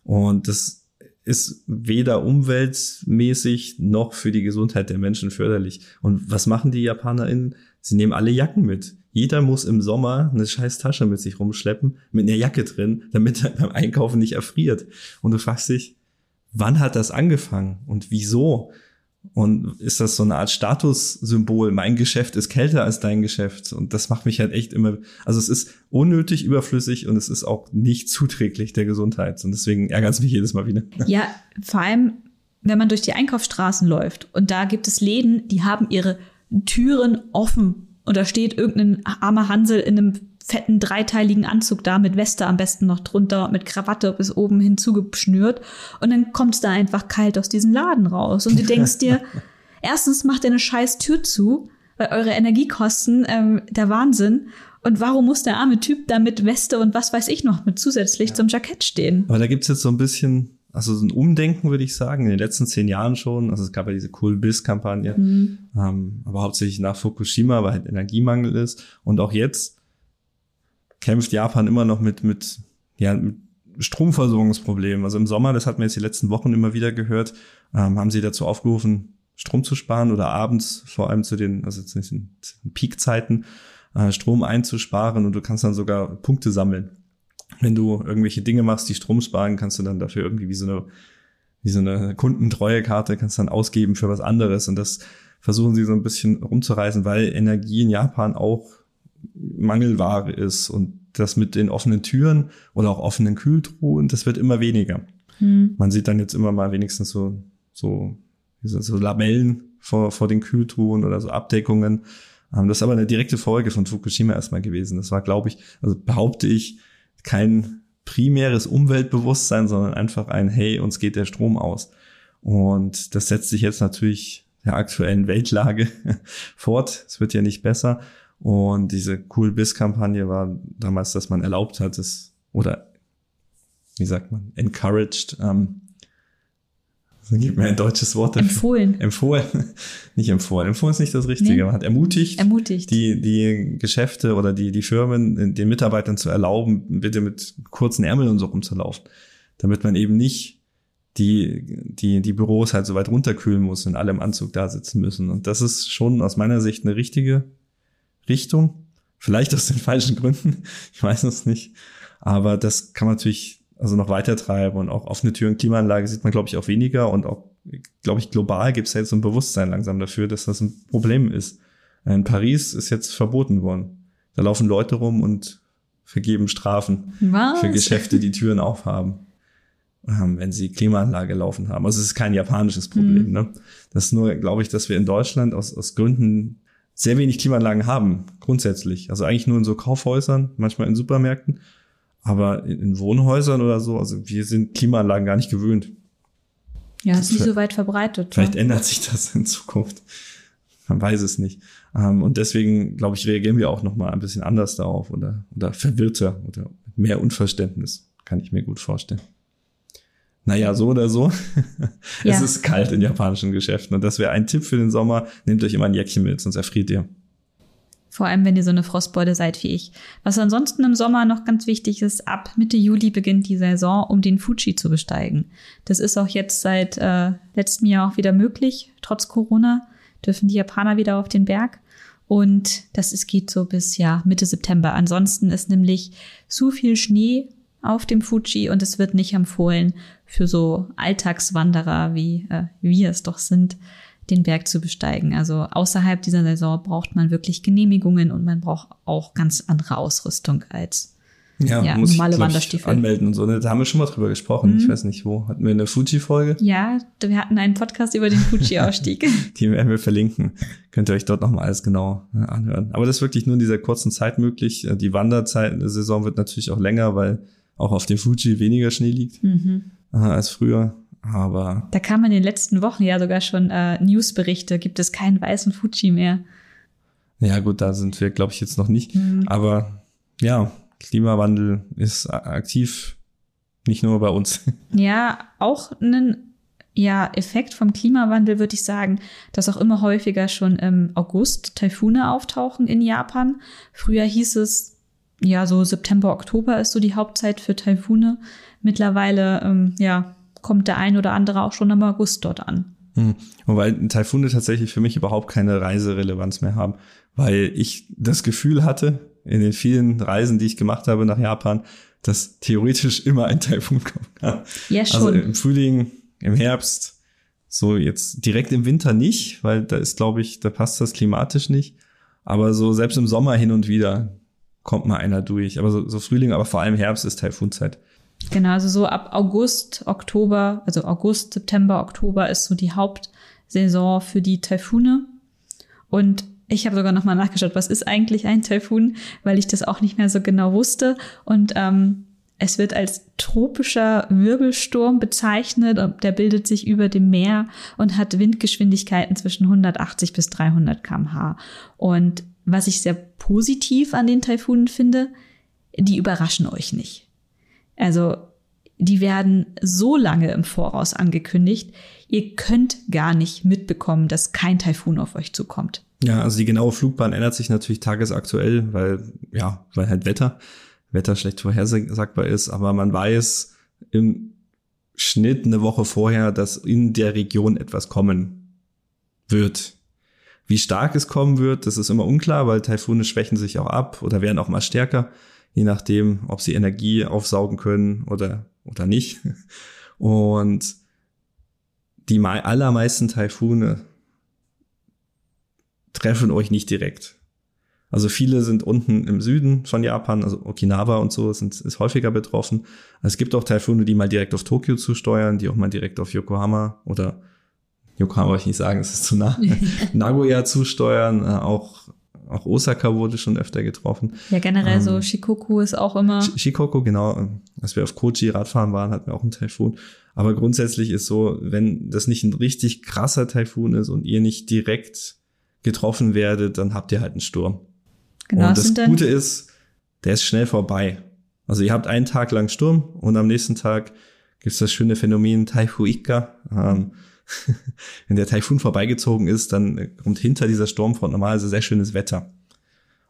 Und das ist weder umweltmäßig noch für die Gesundheit der Menschen förderlich. Und was machen die JapanerInnen? Sie nehmen alle Jacken mit. Jeder muss im Sommer eine scheiß Tasche mit sich rumschleppen, mit einer Jacke drin, damit er beim Einkaufen nicht erfriert. Und du fragst dich, wann hat das angefangen und wieso? Und ist das so eine Art Statussymbol? Mein Geschäft ist kälter als dein Geschäft. Und das macht mich halt echt immer, also es ist unnötig überflüssig und es ist auch nicht zuträglich der Gesundheit. Und deswegen ärgert es mich jedes Mal wieder. Ja, vor allem, wenn man durch die Einkaufsstraßen läuft und da gibt es Läden, die haben ihre Türen offen und da steht irgendein armer Hansel in einem fetten dreiteiligen Anzug da mit Weste am besten noch drunter, mit Krawatte bis oben hinzugeschnürt. Und dann kommt es da einfach kalt aus diesem Laden raus. Und du denkst dir, erstens macht er eine scheiß Tür zu, weil eure Energiekosten ähm, der Wahnsinn. Und warum muss der arme Typ da mit Weste und was weiß ich noch mit zusätzlich ja. zum Jackett stehen? Aber da gibt's jetzt so ein bisschen also so ein Umdenken, würde ich sagen, in den letzten zehn Jahren schon. Also es gab ja diese Cool Biz-Kampagne, mhm. ähm, aber hauptsächlich nach Fukushima, weil halt Energiemangel ist. Und auch jetzt kämpft Japan immer noch mit, mit, ja, mit Stromversorgungsproblemen. Also im Sommer, das hat man jetzt die letzten Wochen immer wieder gehört, ähm, haben sie dazu aufgerufen, Strom zu sparen oder abends vor allem zu den, also zu den Peakzeiten, äh, Strom einzusparen und du kannst dann sogar Punkte sammeln wenn du irgendwelche Dinge machst, die Strom sparen, kannst du dann dafür irgendwie wie so eine, wie so eine Kundentreuekarte kannst dann ausgeben für was anderes. Und das versuchen sie so ein bisschen rumzureißen, weil Energie in Japan auch Mangelware ist und das mit den offenen Türen oder auch offenen Kühltruhen, das wird immer weniger. Hm. Man sieht dann jetzt immer mal wenigstens so, so, so Labellen vor, vor den Kühltruhen oder so Abdeckungen. Ähm, das ist aber eine direkte Folge von Fukushima erstmal gewesen. Das war, glaube ich, also behaupte ich, kein primäres Umweltbewusstsein, sondern einfach ein, hey, uns geht der Strom aus. Und das setzt sich jetzt natürlich der aktuellen Weltlage fort. Es wird ja nicht besser. Und diese Cool Biz-Kampagne war damals, dass man erlaubt hat, es oder wie sagt man, encouraged, ähm, so gibt mir ein deutsches Wort. Dafür. Empfohlen. Empfohlen. Nicht empfohlen. Empfohlen ist nicht das Richtige. Nee. Man hat ermutigt, ermutigt. Die, die Geschäfte oder die, die Firmen, den Mitarbeitern zu erlauben, bitte mit kurzen Ärmeln und so rumzulaufen. Damit man eben nicht die, die, die Büros halt so weit runterkühlen muss und alle im Anzug da sitzen müssen. Und das ist schon aus meiner Sicht eine richtige Richtung. Vielleicht aus den falschen Gründen. Ich weiß es nicht. Aber das kann man natürlich also noch weiter treiben und auch offene Türen, Klimaanlage sieht man, glaube ich, auch weniger und auch, glaube ich, global gibt es jetzt so ein Bewusstsein langsam dafür, dass das ein Problem ist. In Paris ist jetzt verboten worden. Da laufen Leute rum und vergeben Strafen Was? für Geschäfte, die Türen aufhaben, ähm, wenn sie Klimaanlage laufen haben. Also es ist kein japanisches Problem. Mhm. Ne? Das ist nur, glaube ich, dass wir in Deutschland aus, aus Gründen sehr wenig Klimaanlagen haben, grundsätzlich. Also eigentlich nur in so Kaufhäusern, manchmal in Supermärkten aber in Wohnhäusern oder so, also wir sind Klimaanlagen gar nicht gewöhnt. Ja, ist nicht so weit verbreitet. Vielleicht ja. ändert sich das in Zukunft. Man weiß es nicht. Ähm, und deswegen, glaube ich, reagieren wir auch noch mal ein bisschen anders darauf oder, oder verwirrter oder mehr Unverständnis. Kann ich mir gut vorstellen. Naja, so oder so. Ja. es ist kalt in japanischen Geschäften. Und das wäre ein Tipp für den Sommer. Nehmt euch immer ein Jäckchen mit, sonst erfriert ihr. Vor allem, wenn ihr so eine Frostbeute seid wie ich. Was ansonsten im Sommer noch ganz wichtig ist, ab Mitte Juli beginnt die Saison, um den Fuji zu besteigen. Das ist auch jetzt seit äh, letztem Jahr auch wieder möglich. Trotz Corona dürfen die Japaner wieder auf den Berg. Und das ist, geht so bis ja Mitte September. Ansonsten ist nämlich zu viel Schnee auf dem Fuji und es wird nicht empfohlen für so Alltagswanderer, wie äh, wir es doch sind, den Berg zu besteigen. Also außerhalb dieser Saison braucht man wirklich Genehmigungen und man braucht auch ganz andere Ausrüstung als ja, ja muss normale ich, Wanderstiefel. anmelden und so. Da haben wir schon mal drüber gesprochen. Mhm. Ich weiß nicht wo. Hatten wir eine Fuji-Folge? Ja, wir hatten einen Podcast über den Fuji-Ausstieg. Die werden wir verlinken. Könnt ihr euch dort nochmal alles genau äh, anhören. Aber das ist wirklich nur in dieser kurzen Zeit möglich. Äh, die Wanderzeit, der Saison wird natürlich auch länger, weil auch auf dem Fuji weniger Schnee liegt mhm. als früher. Aber da kam in den letzten Wochen ja sogar schon äh, Newsberichte, gibt es keinen weißen Fuji mehr. Ja, gut, da sind wir, glaube ich, jetzt noch nicht. Mhm. Aber ja, Klimawandel ist aktiv, nicht nur bei uns. Ja, auch ein ja, Effekt vom Klimawandel würde ich sagen, dass auch immer häufiger schon im August Taifune auftauchen in Japan. Früher hieß es, ja, so September, Oktober ist so die Hauptzeit für Taifune. Mittlerweile, ähm, ja, kommt der ein oder andere auch schon im August dort an. Hm. Wobei Taifune tatsächlich für mich überhaupt keine Reiserelevanz mehr haben, weil ich das Gefühl hatte, in den vielen Reisen, die ich gemacht habe nach Japan, dass theoretisch immer ein Taifun kommen kann. Ja, also schon. Also im Frühling, im Herbst, so jetzt direkt im Winter nicht, weil da ist, glaube ich, da passt das klimatisch nicht. Aber so selbst im Sommer hin und wieder kommt mal einer durch. Aber so, so Frühling, aber vor allem Herbst ist Taifunzeit. Genau, also so ab August, Oktober, also August, September, Oktober ist so die Hauptsaison für die Taifune. Und ich habe sogar noch mal nachgeschaut, was ist eigentlich ein Taifun, weil ich das auch nicht mehr so genau wusste. Und ähm, es wird als tropischer Wirbelsturm bezeichnet. Der bildet sich über dem Meer und hat Windgeschwindigkeiten zwischen 180 bis 300 km/h. Und was ich sehr positiv an den Taifunen finde, die überraschen euch nicht. Also die werden so lange im Voraus angekündigt, ihr könnt gar nicht mitbekommen, dass kein Taifun auf euch zukommt. Ja, also die genaue Flugbahn ändert sich natürlich tagesaktuell, weil, ja, weil halt Wetter, Wetter schlecht vorhersagbar ist, aber man weiß im Schnitt eine Woche vorher, dass in der Region etwas kommen wird. Wie stark es kommen wird, das ist immer unklar, weil Taifune schwächen sich auch ab oder werden auch mal stärker, je nachdem, ob sie Energie aufsaugen können oder, oder nicht. Und die allermeisten Taifune treffen euch nicht direkt. Also viele sind unten im Süden von Japan, also Okinawa und so sind, ist häufiger betroffen. Es gibt auch Taifune, die mal direkt auf Tokio zusteuern, die auch mal direkt auf Yokohama oder Yokohama wollte ich nicht sagen, es ist zu nah, Nagoya zusteuern, äh, auch auch Osaka wurde schon öfter getroffen. Ja, generell ähm, so Shikoku ist auch immer. Shikoku, genau. Als wir auf Kochi Radfahren waren, hatten wir auch einen Taifun. Aber grundsätzlich ist so, wenn das nicht ein richtig krasser Taifun ist und ihr nicht direkt getroffen werdet, dann habt ihr halt einen Sturm. Genau, und das Gute ist, der ist schnell vorbei. Also ihr habt einen Tag lang Sturm und am nächsten Tag gibt's das schöne Phänomen Taifuika. Ähm, wenn der Taifun vorbeigezogen ist, dann kommt hinter dieser Sturmfront normalerweise sehr schönes Wetter.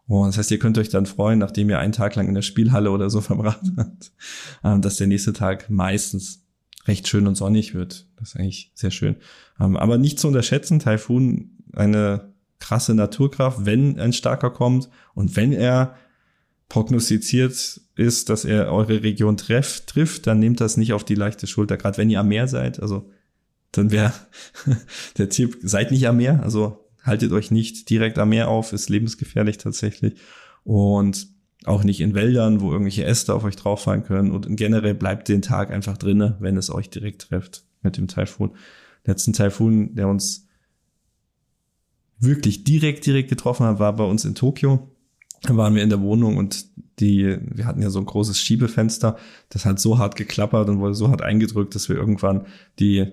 Und das heißt, ihr könnt euch dann freuen, nachdem ihr einen Tag lang in der Spielhalle oder so verbracht habt, ähm, dass der nächste Tag meistens recht schön und sonnig wird. Das ist eigentlich sehr schön. Ähm, aber nicht zu unterschätzen, Taifun, eine krasse Naturkraft, wenn ein starker kommt und wenn er prognostiziert ist, dass er eure Region treff, trifft, dann nehmt das nicht auf die leichte Schulter, gerade wenn ihr am Meer seid. Also dann wäre der Tipp, seid nicht am Meer, also haltet euch nicht direkt am Meer auf, ist lebensgefährlich tatsächlich. Und auch nicht in Wäldern, wo irgendwelche Äste auf euch drauffallen können. Und generell bleibt den Tag einfach drinne, wenn es euch direkt trifft mit dem Taifun. Letzten Taifun, der uns wirklich direkt, direkt getroffen hat, war bei uns in Tokio. Da waren wir in der Wohnung und die, wir hatten ja so ein großes Schiebefenster, das hat so hart geklappert und wurde so hart eingedrückt, dass wir irgendwann die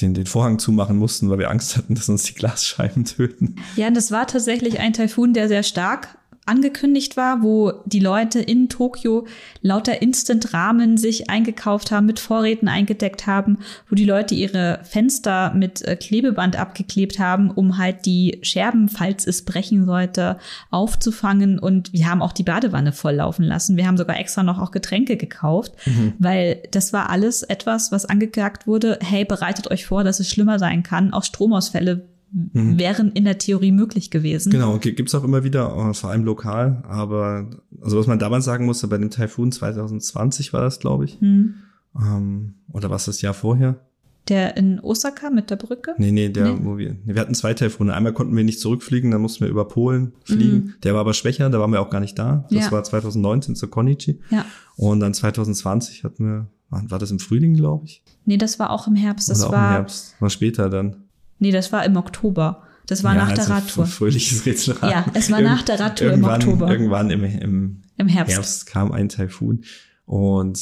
den, den Vorhang zumachen mussten, weil wir Angst hatten, dass uns die Glasscheiben töten. Ja, und das war tatsächlich ein Taifun, der sehr stark angekündigt war, wo die Leute in Tokio lauter Instant-Rahmen sich eingekauft haben, mit Vorräten eingedeckt haben, wo die Leute ihre Fenster mit äh, Klebeband abgeklebt haben, um halt die Scherben, falls es brechen sollte, aufzufangen. Und wir haben auch die Badewanne volllaufen lassen. Wir haben sogar extra noch auch Getränke gekauft, mhm. weil das war alles etwas, was angekackt wurde. Hey, bereitet euch vor, dass es schlimmer sein kann. Auch Stromausfälle mhm. wären in der Theorie möglich gewesen. Genau, gibt's auch immer wieder, äh, vor allem lokal. Aber also was man damals sagen musste, bei dem Taifun 2020 war das, glaube ich. Mhm. Ähm, oder was das Jahr vorher? Der in Osaka mit der Brücke? Nee, nee, der, nee. wo wir, wir hatten zwei Taifune. Einmal konnten wir nicht zurückfliegen, dann mussten wir über Polen fliegen. Mhm. Der war aber schwächer, da waren wir auch gar nicht da. Das ja. war 2019 zur Konichi. Ja. Und dann 2020 hatten wir, war das im Frühling, glaube ich? Nee, das war auch im Herbst. Das Oder war, im Herbst. War später dann. Nee, das war im Oktober. Das war ja, nach also der Radtour. Fröhliches Rätselrad. Ja, es war nach der Radtour im Oktober. Irgendwann im, im, Im Herbst. Herbst kam ein Taifun. Und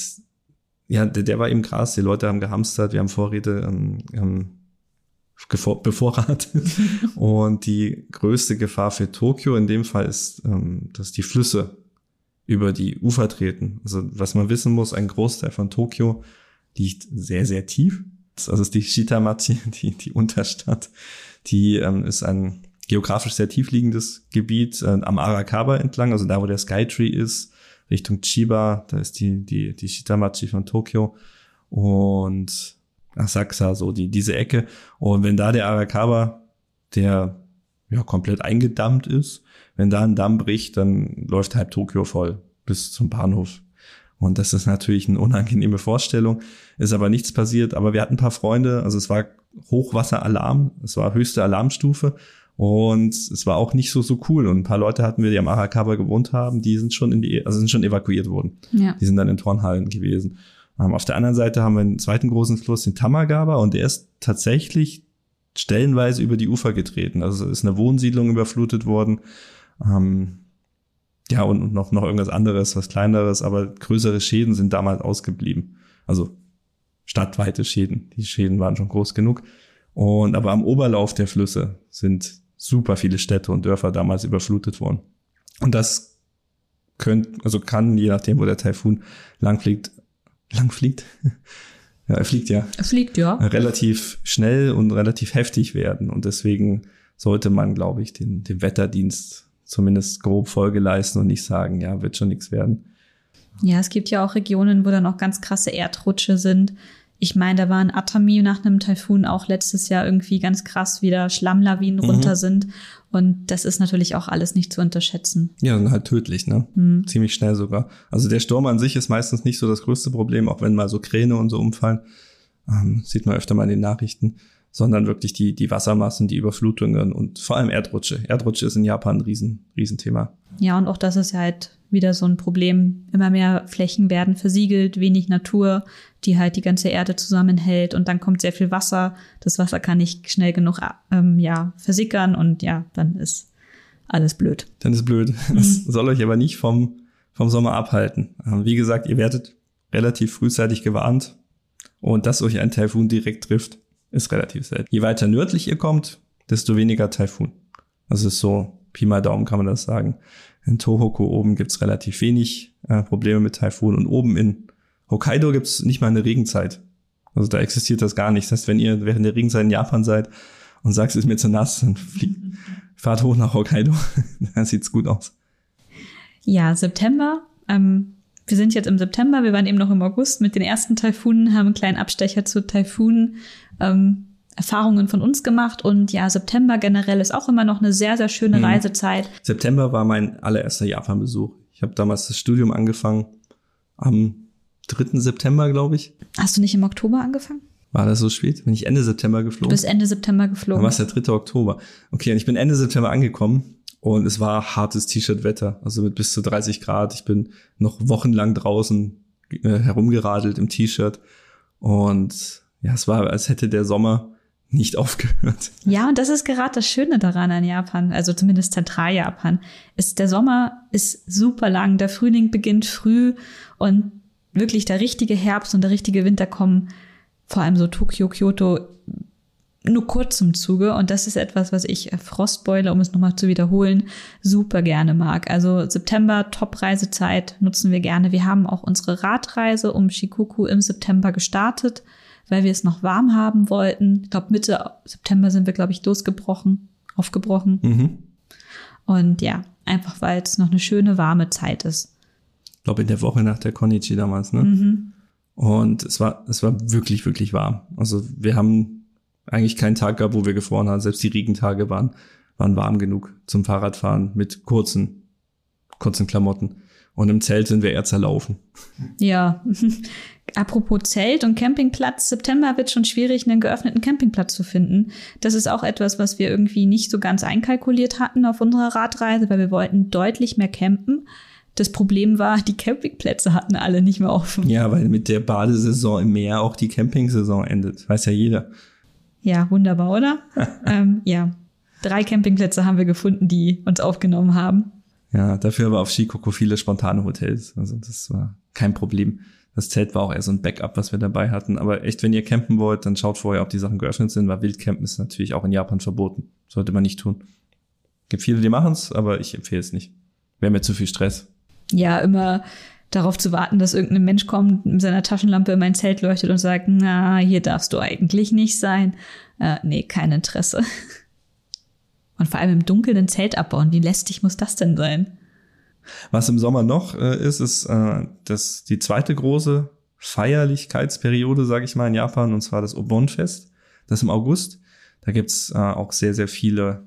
ja, der, der war eben krass. Die Leute haben gehamstert, wir haben Vorräte ähm, bevorratet. und die größte Gefahr für Tokio in dem Fall ist, ähm, dass die Flüsse über die Ufer treten. Also was man wissen muss, ein Großteil von Tokio liegt sehr, sehr tief. Also ist die Shitamachi, die, die Unterstadt. Die ähm, ist ein geografisch sehr tief liegendes Gebiet äh, am Arakawa entlang, also da, wo der Skytree ist Richtung Chiba, da ist die, die, die Shitamachi von Tokio und Asakusa, so die, diese Ecke. Und wenn da der Arakawa, der ja komplett eingedammt ist, wenn da ein Damm bricht, dann läuft halb Tokio voll bis zum Bahnhof. Und das ist natürlich eine unangenehme Vorstellung, ist aber nichts passiert. Aber wir hatten ein paar Freunde, also es war Hochwasseralarm, es war höchste Alarmstufe und es war auch nicht so, so cool. Und ein paar Leute hatten wir, die am Arakawa gewohnt haben, die sind schon in die, also sind schon evakuiert worden. Ja. Die sind dann in Turnhallen gewesen. Ähm, auf der anderen Seite haben wir einen zweiten großen Fluss, den Tamagawa, und der ist tatsächlich stellenweise über die Ufer getreten. Also ist eine Wohnsiedlung überflutet worden. Ähm, ja, und noch, noch irgendwas anderes, was kleineres, aber größere Schäden sind damals ausgeblieben. Also stadtweite Schäden. Die Schäden waren schon groß genug. Und aber am Oberlauf der Flüsse sind super viele Städte und Dörfer damals überflutet worden. Und das könnte, also kann, je nachdem, wo der Taifun langfliegt, langfliegt? ja, er fliegt ja. Er fliegt, ja. Relativ schnell und relativ heftig werden. Und deswegen sollte man, glaube ich, den, den Wetterdienst zumindest grob Folge leisten und nicht sagen, ja, wird schon nichts werden. Ja, es gibt ja auch Regionen, wo dann auch ganz krasse Erdrutsche sind. Ich meine, da waren Atami nach einem Taifun auch letztes Jahr irgendwie ganz krass wieder Schlammlawinen mhm. runter sind. Und das ist natürlich auch alles nicht zu unterschätzen. Ja, und halt tödlich, ne? Mhm. Ziemlich schnell sogar. Also der Sturm an sich ist meistens nicht so das größte Problem, auch wenn mal so Kräne und so umfallen. Ähm, sieht man öfter mal in den Nachrichten. Sondern wirklich die, die Wassermassen, die Überflutungen und vor allem Erdrutsche. Erdrutsche ist in Japan ein Riesen, Riesenthema. Ja, und auch das ist halt wieder so ein Problem. Immer mehr Flächen werden versiegelt, wenig Natur, die halt die ganze Erde zusammenhält und dann kommt sehr viel Wasser. Das Wasser kann nicht schnell genug ähm, ja, versickern und ja, dann ist alles blöd. Dann ist blöd. Mhm. Das soll euch aber nicht vom, vom Sommer abhalten. Ähm, wie gesagt, ihr werdet relativ frühzeitig gewarnt und dass euch ein Taifun direkt trifft, ist relativ selten. Je weiter nördlich ihr kommt, desto weniger Taifun. Das ist so, Pi mal Daumen kann man das sagen. In Tohoku oben gibt's relativ wenig äh, Probleme mit Taifun und oben in Hokkaido gibt's nicht mal eine Regenzeit. Also da existiert das gar nicht. Das heißt, wenn ihr während der Regenzeit in Japan seid und sagst, es ist mir zu nass, dann fliegt, fahrt hoch nach Hokkaido. da sieht's gut aus. Ja, September. Ähm, wir sind jetzt im September, wir waren eben noch im August mit den ersten Taifunen, haben einen kleinen Abstecher zu Taifunen. Ähm, Erfahrungen von uns gemacht und ja, September generell ist auch immer noch eine sehr, sehr schöne mhm. Reisezeit. September war mein allererster Japan-Besuch. Ich habe damals das Studium angefangen am 3. September, glaube ich. Hast du nicht im Oktober angefangen? War das so spät? Bin ich Ende September geflogen? Du bist Ende September geflogen. Dann war es der 3. Oktober. Okay, und ich bin Ende September angekommen und es war hartes T-Shirt-Wetter, also mit bis zu 30 Grad. Ich bin noch wochenlang draußen äh, herumgeradelt im T-Shirt und ja, es war, als hätte der Sommer nicht aufgehört. Ja, und das ist gerade das Schöne daran an Japan, also zumindest Zentraljapan, ist der Sommer ist super lang, der Frühling beginnt früh und wirklich der richtige Herbst und der richtige Winter kommen, vor allem so Tokio, Kyoto, nur kurz zum Zuge. Und das ist etwas, was ich äh, Frostbeule, um es nochmal zu wiederholen, super gerne mag. Also September, Top-Reisezeit, nutzen wir gerne. Wir haben auch unsere Radreise um Shikoku im September gestartet weil wir es noch warm haben wollten. Ich glaube, Mitte September sind wir, glaube ich, losgebrochen, aufgebrochen. Mhm. Und ja, einfach weil es noch eine schöne, warme Zeit ist. Ich glaube, in der Woche nach der Konichi damals, ne? Mhm. Und es war, es war wirklich, wirklich warm. Also wir haben eigentlich keinen Tag gab, wo wir gefroren haben. Selbst die Regentage waren, waren warm genug zum Fahrradfahren mit kurzen, kurzen Klamotten. Und im Zelt sind wir eher zerlaufen. Ja. Apropos Zelt und Campingplatz, September wird schon schwierig, einen geöffneten Campingplatz zu finden. Das ist auch etwas, was wir irgendwie nicht so ganz einkalkuliert hatten auf unserer Radreise, weil wir wollten deutlich mehr campen. Das Problem war, die Campingplätze hatten alle nicht mehr offen. Ja, weil mit der Badesaison im Meer auch die Campingsaison endet. Weiß ja jeder. Ja, wunderbar, oder? ähm, ja. Drei Campingplätze haben wir gefunden, die uns aufgenommen haben. Ja, dafür aber auf Skikoko viele spontane Hotels. Also das war kein Problem. Das Zelt war auch eher so ein Backup, was wir dabei hatten. Aber echt, wenn ihr campen wollt, dann schaut vorher, ob die Sachen geöffnet sind, weil Wildcampen ist natürlich auch in Japan verboten. Sollte man nicht tun. Gibt viele, die machen es, aber ich empfehle es nicht. Wäre mir zu viel Stress. Ja, immer darauf zu warten, dass irgendein Mensch kommt, mit seiner Taschenlampe in mein Zelt leuchtet und sagt, na, hier darfst du eigentlich nicht sein. Äh, nee, kein Interesse. Und vor allem im Dunkeln ein Zelt abbauen. Wie lästig muss das denn sein? Was im Sommer noch äh, ist, ist äh, das die zweite große Feierlichkeitsperiode, sage ich mal, in Japan, und zwar das Obon-Fest. Das im August. Da gibt's äh, auch sehr, sehr viele,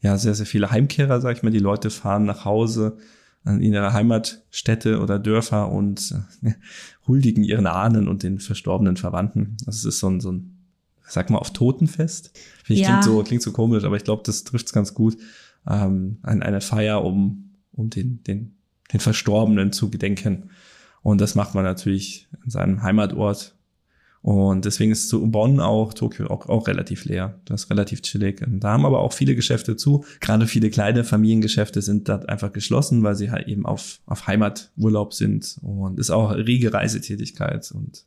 ja, sehr, sehr viele Heimkehrer, sag ich mal. Die Leute fahren nach Hause in ihre Heimatstädte oder Dörfer und äh, huldigen ihren Ahnen und den verstorbenen Verwandten. Das ist so ein, so ein sag mal, auf Totenfest. Finde ich, Ja. klingt so, klingt so komisch, aber ich glaube, das trifft's ganz gut. Ähm, ein, eine Feier, um, um den, den, den Verstorbenen zu gedenken. Und das macht man natürlich in seinem Heimatort. Und deswegen ist zu Bonn auch Tokio auch, auch relativ leer. Das ist relativ chillig. Und da haben aber auch viele Geschäfte zu. Gerade viele kleine Familiengeschäfte sind dort einfach geschlossen, weil sie halt eben auf, auf Heimaturlaub sind. Und ist auch rege Reisetätigkeit. Und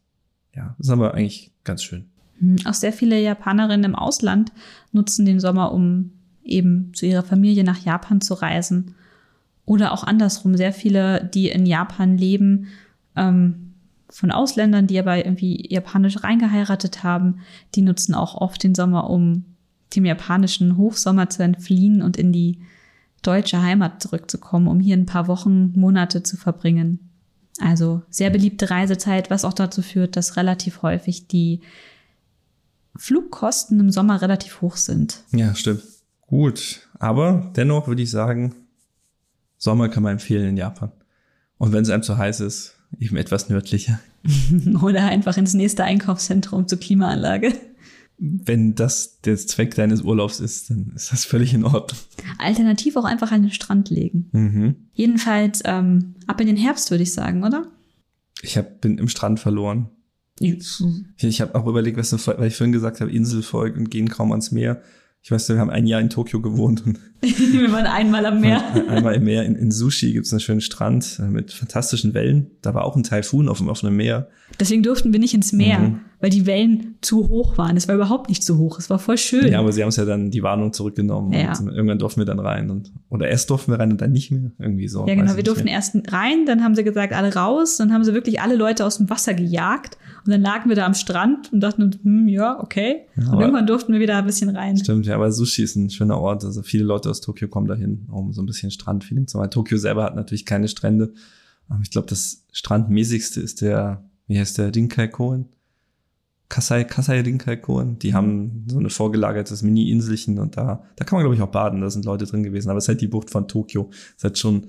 ja, ist aber eigentlich ganz schön. Hm, Auch sehr viele Japanerinnen im Ausland nutzen den Sommer, um eben zu ihrer Familie nach Japan zu reisen. Oder auch andersrum. Sehr viele, die in Japan leben, ähm, von Ausländern, die aber irgendwie japanisch reingeheiratet haben, die nutzen auch oft den Sommer, um dem japanischen Hochsommer zu entfliehen und in die deutsche Heimat zurückzukommen, um hier ein paar Wochen, Monate zu verbringen. Also sehr beliebte Reisezeit, was auch dazu führt, dass relativ häufig die Flugkosten im Sommer relativ hoch sind. Ja, stimmt. Gut. Aber dennoch würde ich sagen, Sommer kann man empfehlen in Japan. Und wenn es einem zu heiß ist, eben etwas nördlicher. Oder einfach ins nächste Einkaufszentrum zur Klimaanlage. Wenn das der Zweck deines Urlaubs ist, dann ist das völlig in Ordnung. Alternativ auch einfach an den Strand legen. Mhm. Jedenfalls ähm, ab in den Herbst, würde ich sagen, oder? Ich hab, bin im Strand verloren. Ich, ich habe auch überlegt, was, weil ich vorhin gesagt habe, Inselvolk und gehen kaum ans Meer. Ich weiß, wir haben ein Jahr in Tokio gewohnt und Wir waren einmal am Meer. einmal im Meer in, in Sushi gibt's einen schönen Strand äh, mit fantastischen Wellen. Da war auch ein Taifun auf dem offenen Meer. Deswegen durften wir nicht ins Meer, Mhm. weil die Wellen zu hoch waren. Es war überhaupt nicht zu hoch. Es war voll schön. Ja, aber sie haben es ja dann die Warnung zurückgenommen. Ja. Irgendwann durften wir dann rein. Und, oder erst durften wir rein und dann nicht mehr. Irgendwie so. Ja, genau. Wir durften mehr. erst rein, dann haben sie gesagt, alle raus. Dann haben sie wirklich alle Leute aus dem Wasser gejagt. Und dann lagen wir da am Strand und dachten, hm, ja, okay. Ja, und irgendwann durften wir wieder ein bisschen rein. Stimmt, ja, aber Sushi ist ein schöner Ort. Also viele Leute aus Tokio kommen dahin, um so ein bisschen Strandfeeling zu haben. Tokio selber hat natürlich keine Strände. Aber ich glaube, das strandmäßigste ist der, wie heißt der, Rinkai-Koen? Kasai, Kasai Rinkai-Koen. Die haben so eine vorgelagertes Mini-Inselchen und da, da kann man, glaube ich, auch baden. Da sind Leute drin gewesen. Aber es ist halt die Bucht von Tokio. Es hat schon,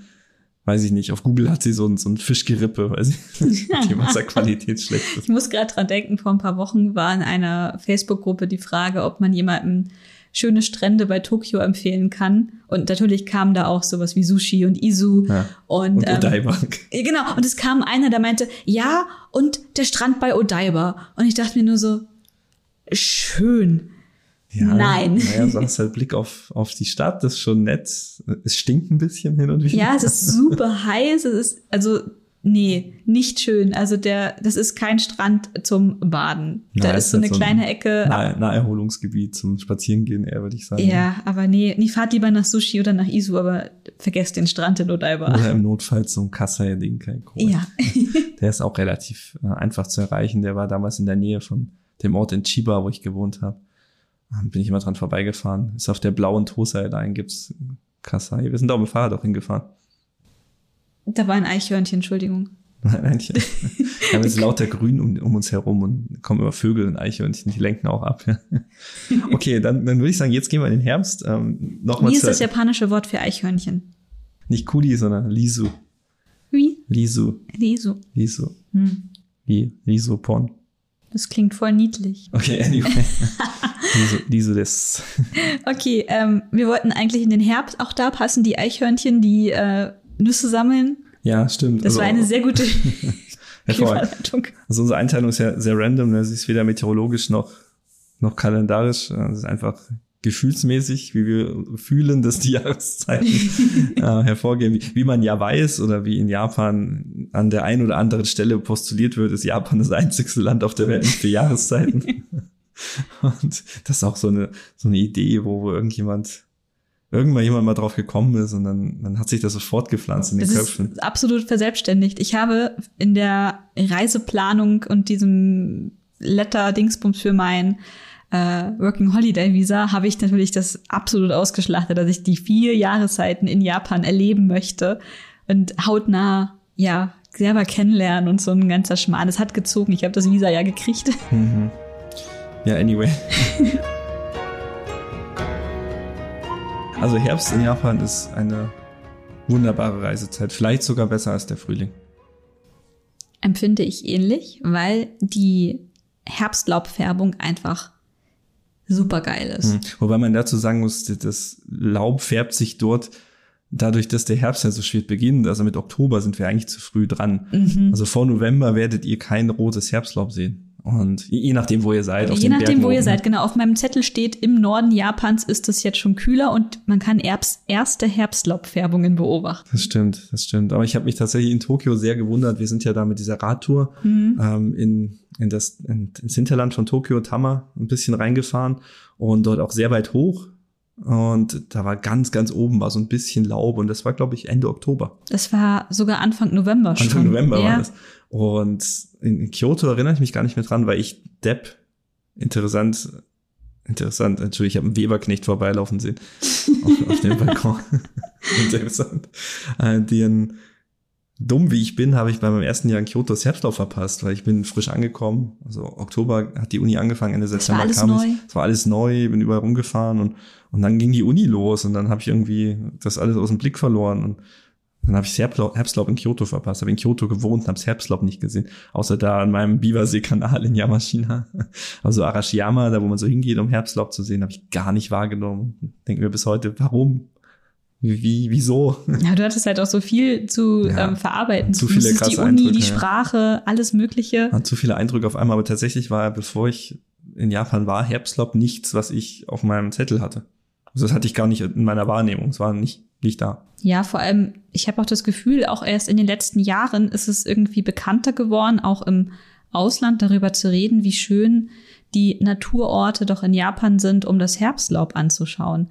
weiß ich nicht, auf Google hat sie so ein, so ein Fischgerippe, weil sie, die Wasserqualität schlecht ist. Ich muss gerade dran denken, vor ein paar Wochen war in einer Facebook-Gruppe die Frage, ob man jemandem schöne Strände bei Tokio empfehlen kann. Und natürlich kam da auch sowas wie Sushi und Izu. Ja. Und, Und ähm, Odaiba. Ja, Genau, und es kam einer, der meinte, ja, und der Strand bei Odaiba. Und ich dachte mir nur so, schön. Nein. Naja, so hast halt Blick auf, auf die Stadt, das ist schon nett. Es stinkt ein bisschen hin und wieder. Ja, es ist super heiß, es ist, also, nee, nicht schön. Also der, das ist kein Strand zum Baden. da Na, ist es so ist eine so ein kleine Ecke. Nah Naherholungsgebiet zum Spazierengehen eher, würde ich sagen. Ja, aber nee, nee, fahrt lieber nach Sushi oder nach Izu, aber vergesst den Strand in Odaiba. Oder im Notfall zum Kasai Dinkai. Ja. Der ist auch relativ äh, einfach zu erreichen. Der war damals in der Nähe von dem Ort in Chiba, wo ich gewohnt habe. Bin ich immer dran vorbeigefahren. Ist auf der blauen Tosai Line gibt's Kasai. Wir sind da mit dem Fahrrad auch hingefahren. Da war ein Eichhörnchen, Entschuldigung. Nein, eigentlich. Wir haben jetzt lauter Grün um, um, uns herum und kommen immer Vögel und Eichhörnchen, die lenken auch ab. okay, dann, dann würde ich sagen, jetzt gehen wir in den Herbst. Ähm, Nochmal Wie ist das japanische Wort für Eichhörnchen? Nicht Kuli, sondern Lisu. Wie? Lisu. Lisu. Lisu. Hm. Wie? Lisu Pon. Das klingt voll niedlich. Okay, anyway. Lisu des. Okay, ähm, wir wollten eigentlich in den Herbst, auch da passen die Eichhörnchen, die äh, Nüsse sammeln. Ja, stimmt. Das also, war eine sehr gute Überleitung. Also unsere Einteilung ist ja sehr random. Ne? Sie ist weder meteorologisch noch, noch kalendarisch. Es ist einfach gefühlsmäßig, wie wir fühlen, dass die Jahreszeiten äh, hervorgehen. Wie, wie man ja weiß oder wie in Japan an der einen oder anderen Stelle postuliert wird, ist Japan das einzigste Land auf der Welt mit vier Jahreszeiten. Und das ist auch so eine, so eine Idee, wo, wo irgendjemand irgendwann jemand mal drauf gekommen ist und dann, dann hat sich das so fortgepflanzt in den das Köpfen. Ist absolut verselbstständigt. Ich habe in der Reiseplanung und diesem Letter-Dingsbums für mein äh, Working Holiday Visa habe ich natürlich das absolut ausgeschlachtet, dass ich die vier Jahreszeiten in Japan erleben möchte und hautnah, ja, selber kennenlernen und so ein ganzer Schmarrn. Es hat gezogen. Ich habe das Visa ja gekriegt. Mhm. Ja, anyway. also Herbst in Japan ist eine wunderbare Reisezeit. Vielleicht sogar besser als der Frühling. Empfinde ich ähnlich, weil die Herbstlaubfärbung einfach super geil ist. Mhm. Wobei man dazu sagen muss, das Laub färbt sich dort dadurch, dass der Herbst ja so spät beginnt. Also mit Oktober sind wir eigentlich zu früh dran. Mhm. Also vor November werdet ihr kein rotes Herbstlaub sehen. Und je nachdem, wo ihr seid. je nachdem, wo ihr seid, genau. Auf meinem Zettel steht, im Norden Japans ist es jetzt schon kühler und man kann Erbs erste Herbstlaubfärbungen beobachten. Das stimmt, das stimmt. Aber ich habe mich tatsächlich in Tokio sehr gewundert. Wir sind ja da mit dieser Radtour mhm. ähm, in, in das, in, ins Hinterland von Tokio, Tama, ein bisschen reingefahren und dort auch sehr weit hoch. Und da war ganz, ganz oben war so ein bisschen Laub und das war, glaube ich, Ende Oktober. Das war sogar Anfang November schon. Anfang November ja. war das. Und in Kyoto erinnere ich mich gar nicht mehr dran, weil ich Depp interessant, interessant, Entschuldigung, ich habe einen Weberknecht vorbeilaufen sehen auf, auf dem Balkon. interessant. Äh, den, dumm wie ich bin, habe ich bei meinem ersten Jahr in Kyoto das Herbstlauf verpasst, weil ich bin frisch angekommen. Also Oktober hat die Uni angefangen, Ende September kam neu. Es war alles neu, bin überall rumgefahren und, und dann ging die Uni los und dann habe ich irgendwie das alles aus dem Blick verloren und dann habe ich Herbstlaub in Kyoto verpasst, habe in Kyoto gewohnt und habe Herbstlaub nicht gesehen, außer da an meinem Biwasee-Kanal in Yamashina. Also Arashiyama, da wo man so hingeht, um Herbstlaub zu sehen, habe ich gar nicht wahrgenommen. Denken wir bis heute, warum? Wie, wieso? Ja, du hattest halt auch so viel zu ja, ähm, verarbeiten. Zu viele krasse die Uni, Eindrücke, die Sprache, ja. alles Mögliche. Ja, zu viele Eindrücke auf einmal, aber tatsächlich war, bevor ich in Japan war, Herbstlaub nichts, was ich auf meinem Zettel hatte. Also das hatte ich gar nicht in meiner Wahrnehmung. Es war nicht, nicht da. Ja, vor allem, ich habe auch das Gefühl, auch erst in den letzten Jahren ist es irgendwie bekannter geworden, auch im Ausland darüber zu reden, wie schön die Naturorte doch in Japan sind, um das Herbstlaub anzuschauen.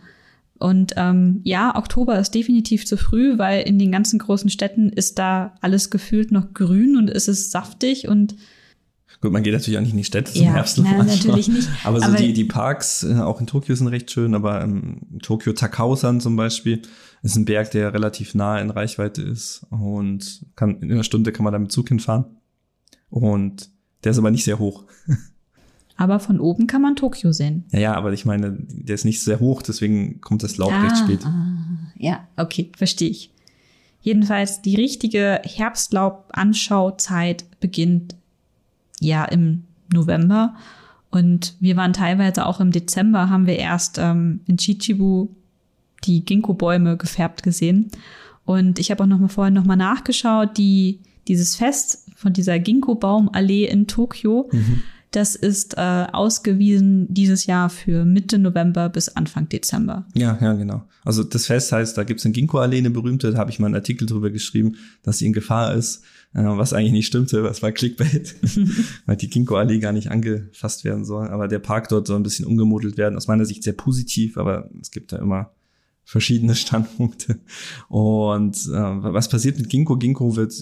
Und ähm, ja, Oktober ist definitiv zu früh, weil in den ganzen großen Städten ist da alles gefühlt noch grün und es ist saftig und Gut, man geht natürlich auch nicht in die Städte zum ja, Herbst. Nein, natürlich nicht. Aber so aber die, die Parks, äh, auch in Tokio sind recht schön, aber ähm, Tokio Takao-san zum Beispiel ist ein Berg, der relativ nah in Reichweite ist und kann, in einer Stunde kann man da mit Zug hinfahren. Und der ist aber nicht sehr hoch. Aber von oben kann man Tokio sehen. Ja, ja, aber ich meine, der ist nicht sehr hoch, deswegen kommt das Laub ah, recht spät. Ah, ja, okay, verstehe ich. Jedenfalls die richtige Herbstlaub-Anschauzeit beginnt ja im November. Und wir waren teilweise auch im Dezember, haben wir erst ähm, in Chichibu die Ginkgo-Bäume gefärbt gesehen. Und ich habe auch noch mal vorher noch mal nachgeschaut, die, dieses Fest von dieser Ginkgo-Baumallee in Tokio, mhm. das ist äh, ausgewiesen dieses Jahr für Mitte November bis Anfang Dezember. Ja, ja, genau. Also das Fest heißt, da gibt es eine Ginkgo-Allee, eine berühmte, da habe ich mal einen Artikel drüber geschrieben, dass sie in Gefahr ist, was eigentlich nicht stimmte, was war Clickbait, weil die Ginkgo-Allee gar nicht angefasst werden soll. Aber der Park dort soll ein bisschen umgemodelt werden, aus meiner Sicht sehr positiv, aber es gibt da immer verschiedene Standpunkte. Und äh, was passiert mit Ginkgo? Ginkgo wird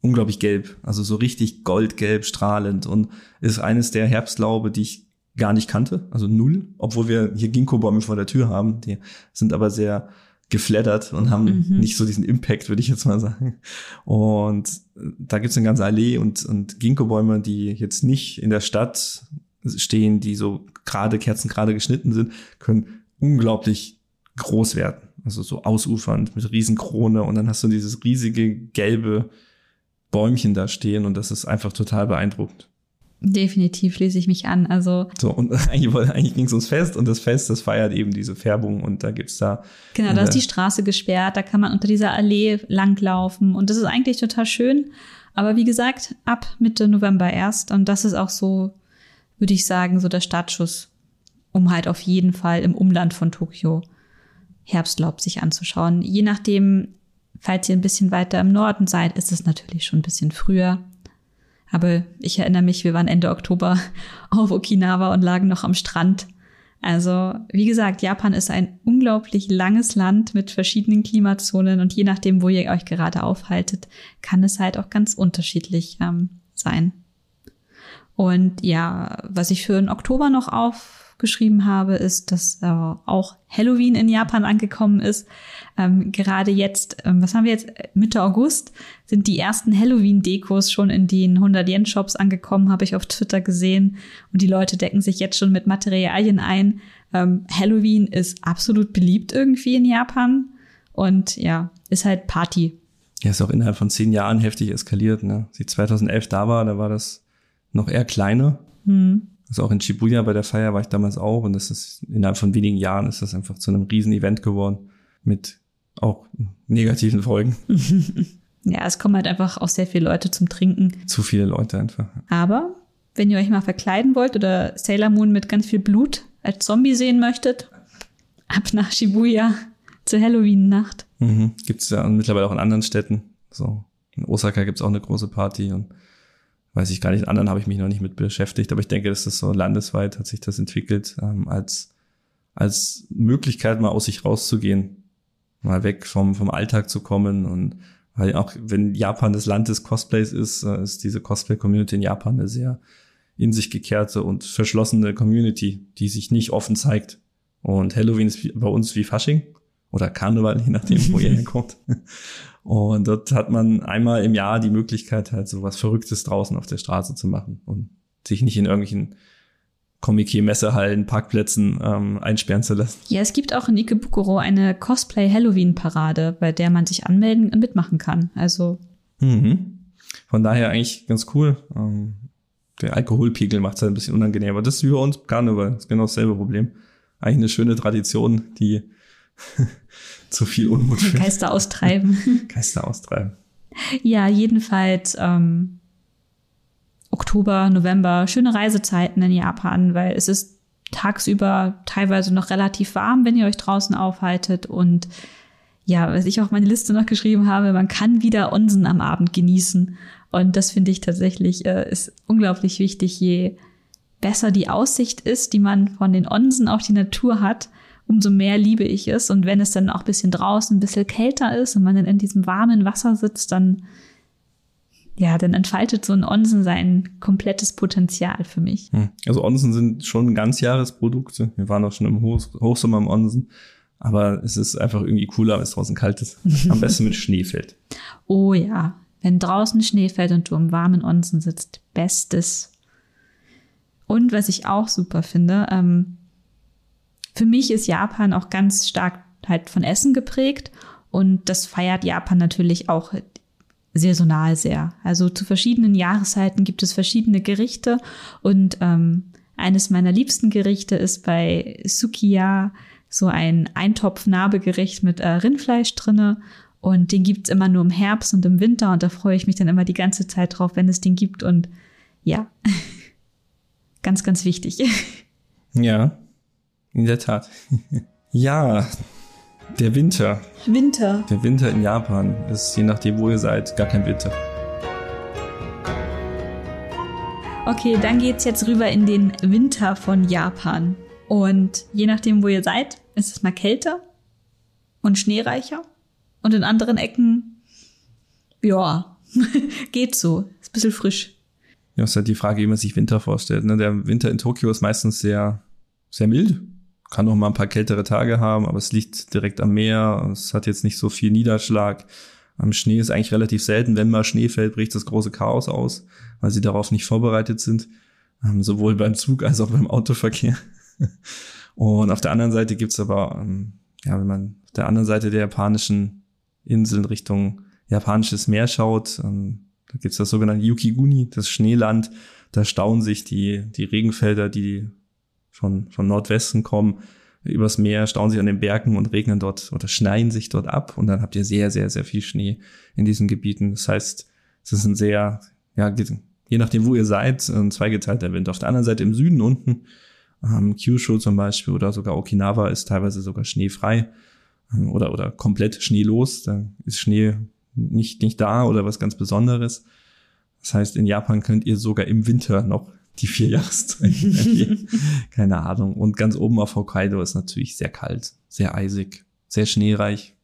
unglaublich gelb, also so richtig goldgelb strahlend. Und ist eines der Herbstlaube, die ich gar nicht kannte, also null, obwohl wir hier Ginkgo-Bäume vor der Tür haben, die sind aber sehr geflattert und haben mhm. nicht so diesen Impact, würde ich jetzt mal sagen. Und da gibt's eine ganze Allee und, und Ginkgo-Bäume, die jetzt nicht in der Stadt stehen, die so gerade Kerzen gerade geschnitten sind, können unglaublich groß werden. Also so ausufernd mit Riesenkrone und dann hast du dieses riesige gelbe Bäumchen da stehen und das ist einfach total beeindruckend. Definitiv schließe ich mich an. Also so und eigentlich, eigentlich ging es ums Fest und das Fest, das feiert eben diese Färbung und da gibt's da genau, da ist die Straße gesperrt, da kann man unter dieser Allee langlaufen und das ist eigentlich total schön. Aber wie gesagt, ab Mitte November erst und das ist auch so, würde ich sagen, so der Startschuss, um halt auf jeden Fall im Umland von Tokio Herbstlaub sich anzuschauen. Je nachdem, falls ihr ein bisschen weiter im Norden seid, ist es natürlich schon ein bisschen früher. Aber ich erinnere mich, wir waren Ende Oktober auf Okinawa und lagen noch am Strand. Also, wie gesagt, Japan ist ein unglaublich langes Land mit verschiedenen Klimazonen und je nachdem, wo ihr euch gerade aufhaltet, kann es halt auch ganz unterschiedlich ähm, sein. Und ja, was ich für den Oktober noch auf geschrieben habe, ist, dass äh, auch Halloween in Japan angekommen ist. Ähm, gerade jetzt, ähm, was haben wir jetzt? Mitte August sind die ersten Halloween-Dekos schon in den 100-Yen-Shops angekommen, habe ich auf Twitter gesehen. Und die Leute decken sich jetzt schon mit Materialien ein. Ähm, Halloween ist absolut beliebt irgendwie in Japan. Und ja, ist halt Party. Ja, ist auch innerhalb von zehn Jahren heftig eskaliert. Ne? Sie 2011 da war, da war das noch eher kleiner. Hm. Also auch in Shibuya bei der Feier war ich damals auch und das ist innerhalb von wenigen Jahren ist das einfach zu einem riesen Event geworden mit auch negativen Folgen. ja, es kommen halt einfach auch sehr viele Leute zum Trinken. Zu viele Leute einfach. Aber wenn ihr euch mal verkleiden wollt oder Sailor Moon mit ganz viel Blut als Zombie sehen möchtet, ab nach Shibuya zur Halloween-Nacht. Mhm. Gibt es ja mittlerweile auch in anderen Städten. So in Osaka gibt's auch eine große Party und weiß ich gar nicht, in anderen habe ich mich noch nicht mit beschäftigt, aber ich denke, dass das so landesweit hat sich das entwickelt, ähm, als, als Möglichkeit mal aus sich rauszugehen, mal weg vom, vom Alltag zu kommen und weil auch wenn Japan das Land des Cosplays ist, äh, ist diese Cosplay-Community in Japan eine sehr in sich gekehrte und verschlossene Community, die sich nicht offen zeigt. Und Halloween ist bei uns wie Fasching oder Karneval, je nachdem, wo ihr herkommt. Und dort hat man einmal im Jahr die Möglichkeit, halt so was Verrücktes draußen auf der Straße zu machen und sich nicht in irgendwelchen Comic-Messehallen, Parkplätzen ähm, einsperren zu lassen. Ja, es gibt auch in Ikebukuro eine Cosplay-Halloween-Parade, bei der man sich anmelden und mitmachen kann. Also. Mhm. Von daher eigentlich ganz cool. Ähm, der Alkoholpegel macht es halt ein bisschen unangenehmer. Das ist wie bei uns Karneval. Das ist genau dasselbe Problem. Eigentlich eine schöne Tradition, die zu viel Unmut führt. Geister austreiben. Geister austreiben. Ja, jedenfalls ähm, Oktober, November, schöne Reisezeiten in Japan, weil es ist tagsüber teilweise noch relativ warm, wenn ihr euch draußen aufhaltet und ja, was ich auch meine Liste noch geschrieben habe, man kann wieder Onsen am Abend genießen. Und das finde ich tatsächlich äh, ist unglaublich wichtig. Je besser die Aussicht ist, die man von den Onsen auf die Natur hat, umso mehr liebe ich es. Und wenn es dann auch ein bisschen draußen ein bisschen kälter ist und man dann in diesem warmen Wasser sitzt, dann, ja, dann entfaltet so ein Onsen sein komplettes Potenzial für mich. Hm. Also Onsen sind schon Ganzjahresprodukte. Wir waren auch schon im Hoch Hochsommer im Onsen. Aber es ist einfach irgendwie cooler, wenn es draußen kalt ist. Am besten mit Schnee fällt. Oh ja, wenn draußen Schnee fällt und du im warmen Onsen sitzt, bestes. Und was ich auch super finde, ähm, für mich ist Japan auch ganz stark halt von Essen geprägt und das feiert Japan natürlich auch saisonal sehr. Also zu verschiedenen Jahreszeiten gibt es verschiedene Gerichte und ähm, eines meiner liebsten Gerichte ist bei Sukiya so ein Eintopf-Nabegericht mit äh, Rindfleisch drinne und den gibt's immer nur im Herbst und im Winter und da freue ich mich dann immer die ganze Zeit drauf, wenn es den gibt und ja, ganz, ganz wichtig. Ja, in der Tat. ja, der Winter. Winter. Der Winter in Japan ist je nachdem, wo ihr seid, gar kein Winter. Okay, dann geht's jetzt rüber in den Winter von Japan. Und je nachdem, wo ihr seid, ist es mal kälter und schneereicher. Und in anderen Ecken, ja, geht so. Ist ein bisschen frisch. Ja, ist halt die Frage, wie man sich Winter vorstellt. Ne? Der Winter in Tokio ist meistens sehr, sehr mild kann noch mal ein paar kältere Tage haben, aber es liegt direkt am Meer. Es hat jetzt nicht so viel Niederschlag. Am Schnee ist eigentlich relativ selten. Wenn mal Schnee fällt, bricht das große Chaos aus, weil sie darauf nicht vorbereitet sind. Ähm, sowohl beim Zug als auch beim Autoverkehr. Und auf der anderen Seite gibt's aber, ähm, ja, wenn man auf der anderen Seite der japanischen Inseln Richtung japanisches Meer schaut, ähm, da gibt's das sogenannte Yukiguni, das Schneeland. Da stauen sich die, die Regenfelder, die von, von Nordwesten kommen, übers Meer, stauen sich an den Bergen und regnen dort oder schneien sich dort ab. Und dann habt ihr sehr, sehr, sehr viel Schnee in diesen Gebieten. Das heißt, es ist ein sehr, ja, je nachdem, wo ihr seid, ein zweigeteilter Wind. Auf der anderen Seite im Süden unten, ähm, Kyushu zum Beispiel oder sogar Okinawa ist teilweise sogar schneefrei ähm, oder, oder komplett schneelos. Da ist Schnee nicht, nicht da oder was ganz Besonderes. Das heißt, in Japan könnt ihr sogar im Winter noch die vier Jahreszeiten. Keine Ahnung. Und ganz oben auf Hokkaido ist natürlich sehr kalt, sehr eisig, sehr schneereich.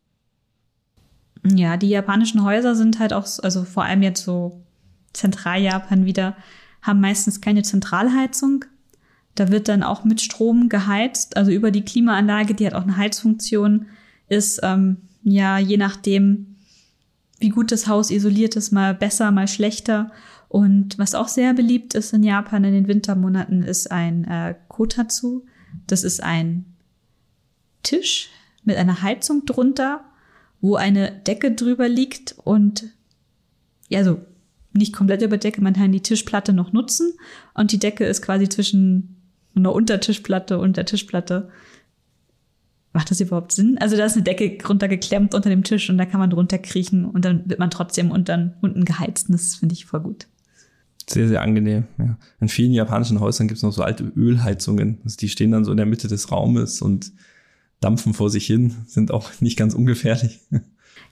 Ja, die japanischen Häuser sind halt auch, also vor allem jetzt so Zentraljapan wieder, haben meistens keine Zentralheizung. Da wird dann auch mit Strom geheizt, also über die Klimaanlage, die hat auch eine Heizfunktion, ist ähm, ja je nachdem, wie gut das Haus isoliert ist, mal besser, mal schlechter. Und was auch sehr beliebt ist in Japan in den Wintermonaten, ist ein äh, Kotatsu. Das ist ein Tisch mit einer Heizung drunter, wo eine Decke drüber liegt und ja, so nicht komplett über Decke, man kann die Tischplatte noch nutzen und die Decke ist quasi zwischen einer Untertischplatte und der Tischplatte. Macht das überhaupt Sinn? Also da ist eine Decke runtergeklemmt unter dem Tisch und da kann man drunter kriechen und dann wird man trotzdem unten, unten geheizt. Und das finde ich voll gut. Sehr, sehr angenehm. Ja. In vielen japanischen Häusern gibt es noch so alte Ölheizungen. Also die stehen dann so in der Mitte des Raumes und dampfen vor sich hin, sind auch nicht ganz ungefährlich.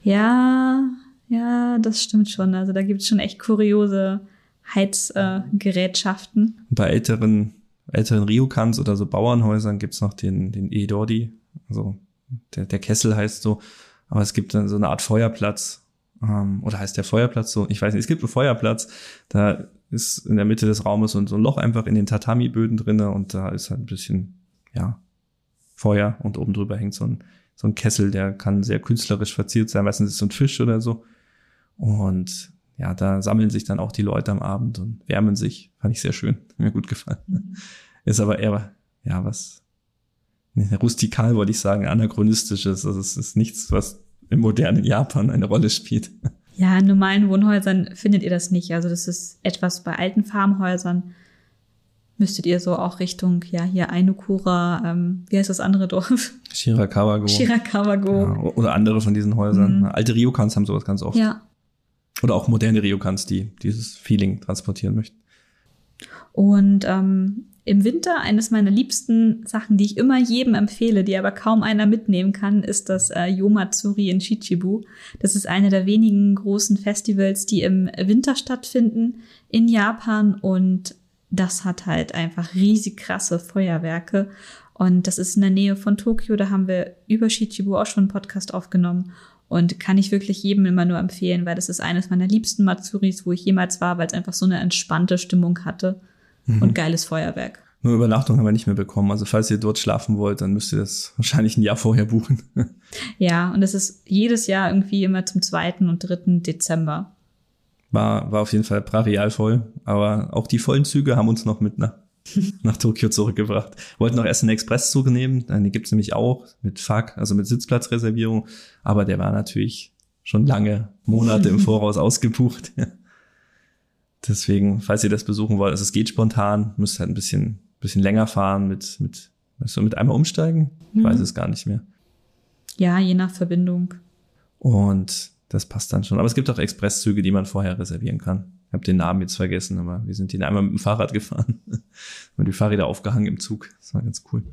Ja, ja, das stimmt schon. Also da gibt es schon echt kuriose Heizgerätschaften. Äh, Bei älteren, älteren Ryukans oder so Bauernhäusern gibt es noch den, den Edori. Also der, der Kessel heißt so. Aber es gibt dann so eine Art Feuerplatz. Ähm, oder heißt der Feuerplatz so? Ich weiß nicht. Es gibt einen Feuerplatz. Da ist in der Mitte des Raumes und so ein Loch einfach in den Tatami-Böden drinne und da ist halt ein bisschen, ja, Feuer und oben drüber hängt so ein, so ein Kessel, der kann sehr künstlerisch verziert sein. Meistens ist es so ein Fisch oder so. Und ja, da sammeln sich dann auch die Leute am Abend und wärmen sich. Fand ich sehr schön. Mir gut gefallen. Ist aber eher, ja, was, rustikal wollte ich sagen, anachronistisches. Also es ist nichts, was im modernen Japan eine Rolle spielt. Ja, in normalen Wohnhäusern findet ihr das nicht. Also das ist etwas bei alten Farmhäusern. Müsstet ihr so auch Richtung, ja, hier Ainukura, ähm, wie heißt das andere Dorf? Shirakawago. Shirakawago. Ja, oder andere von diesen Häusern. Mhm. Alte Ryokans haben sowas ganz oft. Ja. Oder auch moderne Ryokans, die dieses Feeling transportieren möchten. Und ähm, im Winter eines meiner liebsten Sachen, die ich immer jedem empfehle, die aber kaum einer mitnehmen kann, ist das äh, Yomatsuri in Chichibu. Das ist eine der wenigen großen Festivals, die im Winter stattfinden in Japan und das hat halt einfach riesig krasse Feuerwerke. Und das ist in der Nähe von Tokio, da haben wir über Shichibu auch schon einen Podcast aufgenommen. Und kann ich wirklich jedem immer nur empfehlen, weil das ist eines meiner liebsten Matsuris, wo ich jemals war, weil es einfach so eine entspannte Stimmung hatte mhm. und geiles Feuerwerk. Nur Übernachtung haben wir nicht mehr bekommen. Also falls ihr dort schlafen wollt, dann müsst ihr das wahrscheinlich ein Jahr vorher buchen. ja, und das ist jedes Jahr irgendwie immer zum zweiten und dritten Dezember. War, war auf jeden Fall brachial voll. Aber auch die vollen Züge haben uns noch mit nach, nach Tokio zurückgebracht. Wollten noch erst einen Expresszug nehmen. Den gibt's nämlich auch mit FAK, also mit Sitzplatzreservierung. Aber der war natürlich schon lange Monate im Voraus ausgebucht. Deswegen, falls ihr das besuchen wollt, also es geht spontan, müsst halt ein bisschen, bisschen länger fahren mit, mit, du, mit einmal umsteigen? Ich mhm. weiß es gar nicht mehr. Ja, je nach Verbindung. Und das passt dann schon. Aber es gibt auch Expresszüge, die man vorher reservieren kann. Ich habe den Namen jetzt vergessen, aber wir sind den einmal mit dem Fahrrad gefahren. und die Fahrräder aufgehangen im Zug. Das war ganz cool.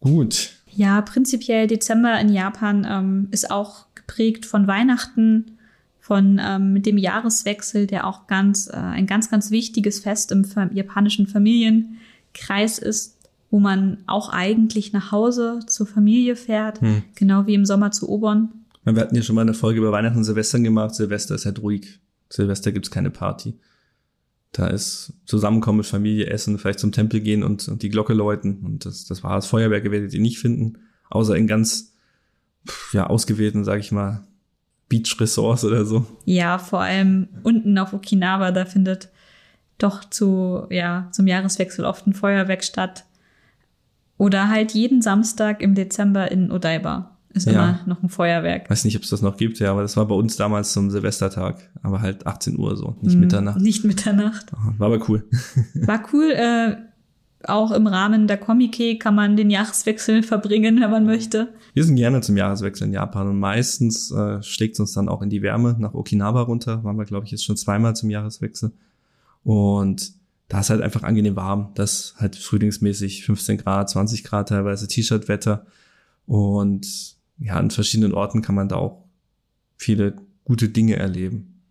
Gut. Ja, prinzipiell Dezember in Japan ähm, ist auch geprägt von Weihnachten, von ähm, dem Jahreswechsel, der auch ganz äh, ein ganz ganz wichtiges Fest im japanischen Familienkreis ist, wo man auch eigentlich nach Hause zur Familie fährt, hm. genau wie im Sommer zu Obern. Wir hatten ja schon mal eine Folge über Weihnachten und Silvester gemacht. Silvester ist halt ruhig. Silvester gibt's keine Party. Da ist Zusammenkommen mit Familie, Essen, vielleicht zum Tempel gehen und, und die Glocke läuten. Und das, das war das Feuerwerk, werdet ihr nicht finden, außer in ganz ja, ausgewählten, sag ich mal, Beach-Ressorts oder so. Ja, vor allem unten auf Okinawa, da findet doch zu, ja, zum Jahreswechsel oft ein Feuerwerk statt. Oder halt jeden Samstag im Dezember in Odaiba ist ja. immer noch ein Feuerwerk. Weiß nicht, ob es das noch gibt, ja, aber das war bei uns damals zum Silvestertag, aber halt 18 Uhr so, nicht hm, Mitternacht. Nicht Mitternacht. War aber cool. War cool. Äh, auch im Rahmen der Comic kann man den Jahreswechsel verbringen, wenn man möchte. Wir sind gerne zum Jahreswechsel in Japan und meistens äh, schlägt es uns dann auch in die Wärme nach Okinawa runter. Waren wir, glaube ich, jetzt schon zweimal zum Jahreswechsel. Und da ist halt einfach angenehm warm. Das halt frühlingsmäßig 15 Grad, 20 Grad teilweise, T-Shirt-Wetter. Und ja, an verschiedenen Orten kann man da auch viele gute Dinge erleben.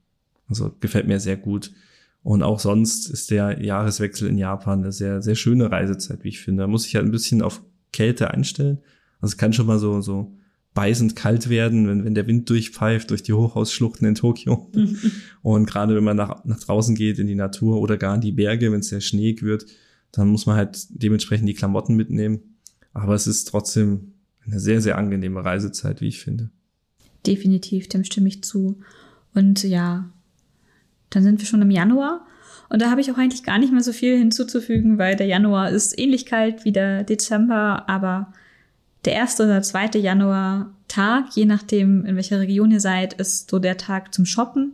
Also gefällt mir sehr gut. Und auch sonst ist der Jahreswechsel in Japan eine sehr, sehr schöne Reisezeit, wie ich finde. Da muss ich halt ein bisschen auf Kälte einstellen. Also es kann schon mal so, so beißend kalt werden, wenn, wenn der Wind durchpfeift durch die Hochhausschluchten in Tokio. Und gerade wenn man nach, nach draußen geht in die Natur oder gar in die Berge, wenn es sehr schneeig wird, dann muss man halt dementsprechend die Klamotten mitnehmen. Aber es ist trotzdem eine sehr, sehr angenehme Reisezeit, wie ich finde. Definitiv, dem stimme ich zu. Und ja, dann sind wir schon im Januar. Und da habe ich auch eigentlich gar nicht mehr so viel hinzuzufügen, weil der Januar ist ähnlich kalt wie der Dezember, aber der erste oder zweite Januar Tag, je nachdem, in welcher Region ihr seid, ist so der Tag zum Shoppen.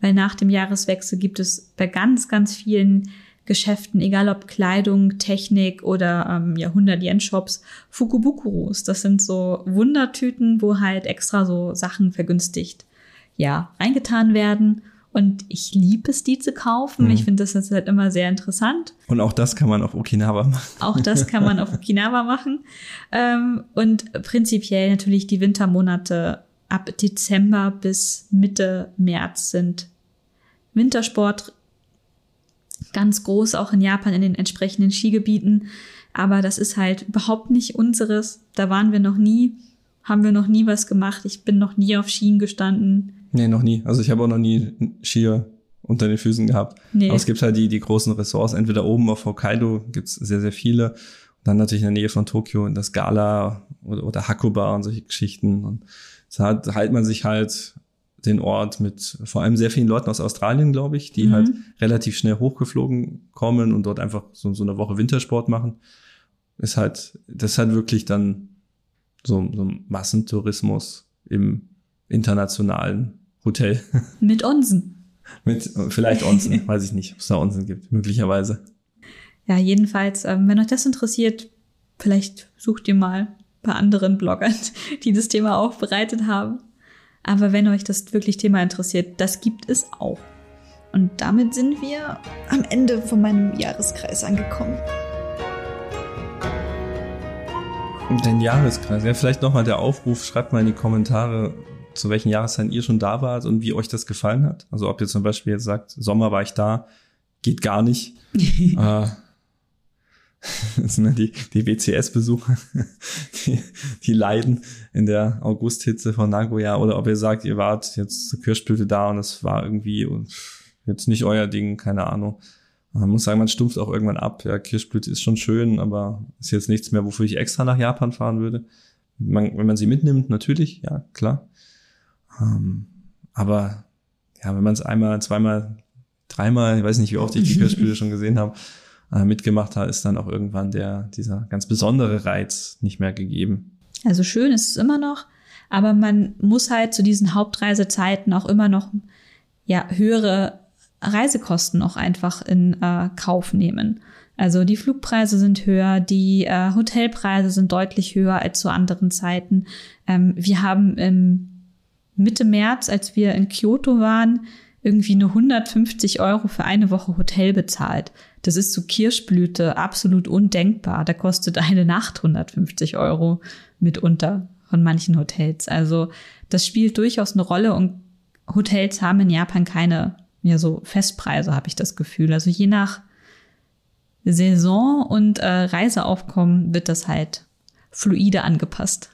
Weil nach dem Jahreswechsel gibt es bei ganz, ganz vielen Geschäften, egal ob Kleidung, Technik oder ähm, ja, 100-Yen-Shops, Fukubukurus. Das sind so Wundertüten, wo halt extra so Sachen vergünstigt, ja, reingetan werden. Und ich liebe es, die zu kaufen. Mhm. Ich finde das jetzt halt immer sehr interessant. Und auch das kann man auf Okinawa machen. Auch das kann man auf Okinawa machen. Ähm, und prinzipiell natürlich die Wintermonate ab Dezember bis Mitte März sind Wintersport ganz groß, auch in Japan in den entsprechenden Skigebieten. Aber das ist halt überhaupt nicht unseres. Da waren wir noch nie, haben wir noch nie was gemacht. Ich bin noch nie auf Skien gestanden. Nee, noch nie. Also ich habe auch noch nie Skier unter den Füßen gehabt. Nee. Aber es gibt halt die, die großen Ressorts. Entweder oben auf Hokkaido gibt's sehr, sehr viele. Und dann natürlich in der Nähe von Tokio in das Gala oder, oder Hakuba und solche Geschichten. Und da halt, halt man sich halt den Ort mit vor allem sehr vielen Leuten aus Australien, glaube ich, die mhm. halt relativ schnell hochgeflogen kommen und dort einfach so, so eine Woche Wintersport machen. Ist halt, das ist halt wirklich dann so, so Massentourismus im internationalen Hotel. Mit Onsen. Mit vielleicht Onsen, weiß ich nicht, ob es da Onsen gibt, möglicherweise. Ja, jedenfalls, ähm, wenn euch das interessiert, vielleicht sucht ihr mal bei anderen Bloggern, die das Thema aufbereitet haben. Aber wenn euch das wirklich Thema interessiert, das gibt es auch. Und damit sind wir am Ende von meinem Jahreskreis angekommen. Den Jahreskreis. Ja, vielleicht nochmal der Aufruf, schreibt mal in die Kommentare, zu welchen Jahreszeiten ihr schon da wart und wie euch das gefallen hat. Also ob ihr zum Beispiel jetzt sagt, Sommer war ich da, geht gar nicht. äh, das sind die, die WCS-Besucher, die, die leiden in der Augusthitze von Nagoya. Oder ob ihr sagt, ihr wart jetzt zur Kirschblüte da und es war irgendwie jetzt nicht euer Ding, keine Ahnung. Man muss sagen, man stumpft auch irgendwann ab. Ja, Kirschblüte ist schon schön, aber ist jetzt nichts mehr, wofür ich extra nach Japan fahren würde. Man, wenn man sie mitnimmt, natürlich, ja, klar. Ähm, aber ja, wenn man es einmal, zweimal, dreimal, ich weiß nicht, wie oft ich die Kirschblüte schon gesehen habe, äh, mitgemacht hat, ist dann auch irgendwann der, dieser ganz besondere Reiz nicht mehr gegeben. Also schön ist es immer noch, aber man muss halt zu diesen Hauptreisezeiten auch immer noch ja, höhere Reisekosten auch einfach in äh, Kauf nehmen. Also die Flugpreise sind höher, die äh, Hotelpreise sind deutlich höher als zu anderen Zeiten. Ähm, wir haben im Mitte März, als wir in Kyoto waren, irgendwie nur 150 Euro für eine Woche Hotel bezahlt. Das ist zu Kirschblüte absolut undenkbar. Da kostet eine Nacht 150 Euro mitunter von manchen Hotels. Also das spielt durchaus eine Rolle und Hotels haben in Japan keine ja so Festpreise, habe ich das Gefühl. Also je nach Saison und äh, Reiseaufkommen wird das halt fluide angepasst.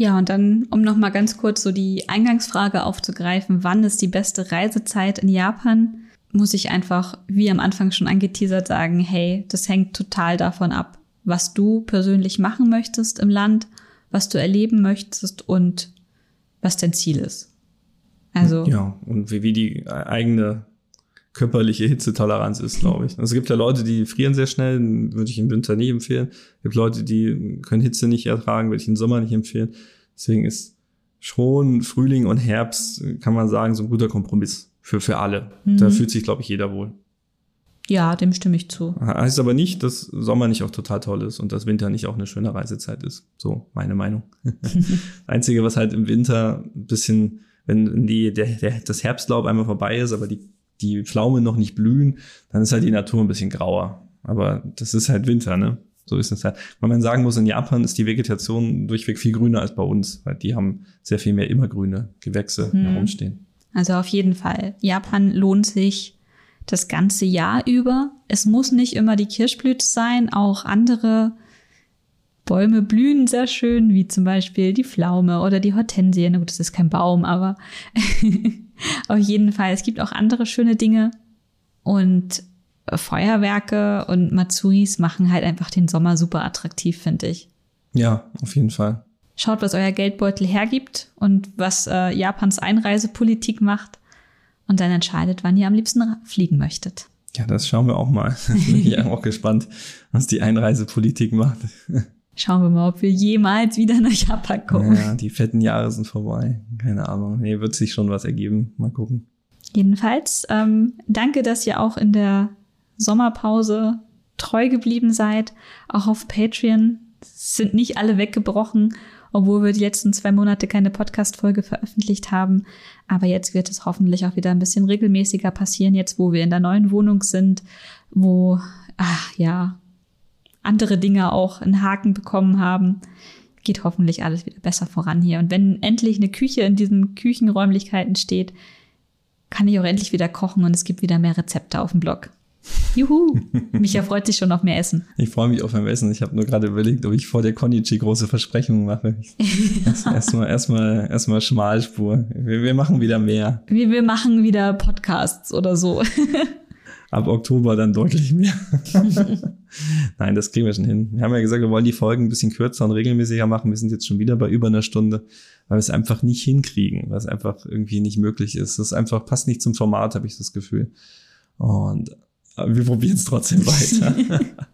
Ja, und dann, um noch mal ganz kurz so die Eingangsfrage aufzugreifen, wann ist die beste Reisezeit in Japan? muss ich einfach, wie am Anfang schon angeteasert, sagen, hey, das hängt total davon ab, was du persönlich machen möchtest im Land, was du erleben möchtest und was dein Ziel ist. Also. Ja, und wie, wie die eigene körperliche Hitzetoleranz ist, glaube ich. Also es gibt ja Leute, die frieren sehr schnell, würde ich im Winter nicht empfehlen. Es gibt Leute, die können Hitze nicht ertragen, würde ich im Sommer nicht empfehlen. Deswegen ist schon Frühling und Herbst, kann man sagen, so ein guter Kompromiss für, für alle. Mhm. Da fühlt sich, glaube ich, jeder wohl. Ja, dem stimme ich zu. Heißt aber nicht, dass Sommer nicht auch total toll ist und dass Winter nicht auch eine schöne Reisezeit ist. So, meine Meinung. Einzige, was halt im Winter ein bisschen, wenn die, der, der, das Herbstlaub einmal vorbei ist, aber die, die Pflaumen noch nicht blühen, dann ist halt die Natur ein bisschen grauer. Aber das ist halt Winter, ne? So ist es halt. Weil man sagen muss, in Japan ist die Vegetation durchweg viel grüner als bei uns, weil die haben sehr viel mehr immergrüne Gewächse hm. herumstehen. Also auf jeden Fall. Japan lohnt sich das ganze Jahr über. Es muss nicht immer die Kirschblüte sein, auch andere Bäume blühen sehr schön, wie zum Beispiel die Pflaume oder die Hortensie. Na gut, das ist kein Baum, aber auf jeden Fall. Es gibt auch andere schöne Dinge. Und Feuerwerke und Matsuris machen halt einfach den Sommer super attraktiv, finde ich. Ja, auf jeden Fall. Schaut, was euer Geldbeutel hergibt und was äh, Japans Einreisepolitik macht. Und dann entscheidet, wann ihr am liebsten fliegen möchtet. Ja, das schauen wir auch mal. Bin ich auch gespannt, was die Einreisepolitik macht. Schauen wir mal, ob wir jemals wieder nach Japan kommen. Ja, die fetten Jahre sind vorbei. Keine Ahnung. Nee, wird sich schon was ergeben. Mal gucken. Jedenfalls, ähm, danke, dass ihr auch in der Sommerpause treu geblieben seid, auch auf Patreon. Sind nicht alle weggebrochen, obwohl wir die letzten zwei Monate keine Podcast-Folge veröffentlicht haben. Aber jetzt wird es hoffentlich auch wieder ein bisschen regelmäßiger passieren, jetzt wo wir in der neuen Wohnung sind, wo, ach ja, andere Dinge auch einen Haken bekommen haben. Geht hoffentlich alles wieder besser voran hier. Und wenn endlich eine Küche in diesen Küchenräumlichkeiten steht, kann ich auch endlich wieder kochen und es gibt wieder mehr Rezepte auf dem Blog. Juhu! Micha freut sich schon auf mehr Essen. Ich freue mich auf mehr Essen. Ich habe nur gerade überlegt, ob ich vor der Konichi große Versprechungen mache. Erstmal erstmal erstmal Schmalspur. Wir, wir machen wieder mehr. Wir, wir machen wieder Podcasts oder so. Ab Oktober dann deutlich mehr. Nein, das kriegen wir schon hin. Wir haben ja gesagt, wir wollen die Folgen ein bisschen kürzer und regelmäßiger machen. Wir sind jetzt schon wieder bei über einer Stunde, weil wir es einfach nicht hinkriegen, weil es einfach irgendwie nicht möglich ist. Das einfach passt nicht zum Format, habe ich das Gefühl. Und aber wir probieren es trotzdem weiter.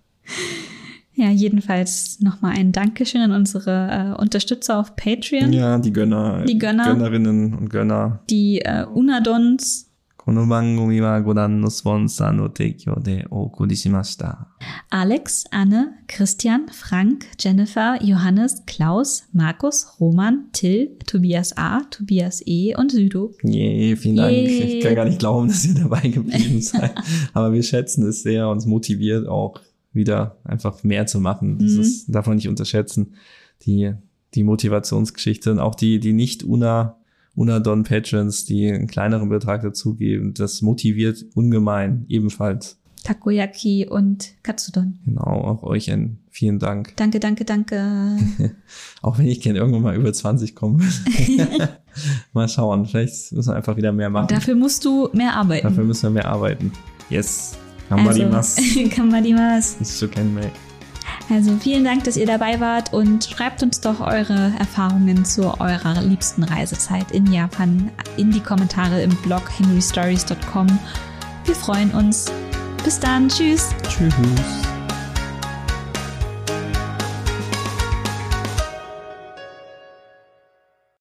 ja, jedenfalls nochmal ein Dankeschön an unsere äh, Unterstützer auf Patreon. Ja, die Gönner. Die Gönner. Gönnerinnen und Gönner. Die äh, Unadons. この番組はご覧のスポンサーの提供でお送りしました。Alex, Anne, Christian, Frank, Jennifer, Johannes, Klaus, Markus, Roman, Till, Tobias A, Tobias E und Südo. Yeah, vielen Dank. Yeah. Ich kann gar nicht glauben, dass ihr dabei geblieben seid. Aber wir schätzen es sehr, uns motiviert auch wieder einfach mehr zu machen. Das mhm. ist, darf man nicht unterschätzen. Die, die Motivationsgeschichte und auch die, die nicht una Unadon Patrons, die einen kleineren Betrag dazugeben. Das motiviert ungemein ebenfalls. Takoyaki und Katsudon. Genau, auch euch ein vielen Dank. Danke, danke, danke. auch wenn ich gerne irgendwann mal über 20 komme. mal schauen, vielleicht müssen wir einfach wieder mehr machen. Dafür musst du mehr arbeiten. Dafür müssen wir mehr arbeiten. Yes. Kamadimas. Also, Kamadimas. Issukenmei. Also vielen Dank, dass ihr dabei wart und schreibt uns doch eure Erfahrungen zu eurer liebsten Reisezeit in Japan in die Kommentare im Blog henrystories.com. Wir freuen uns. Bis dann. Tschüss. Tschüss.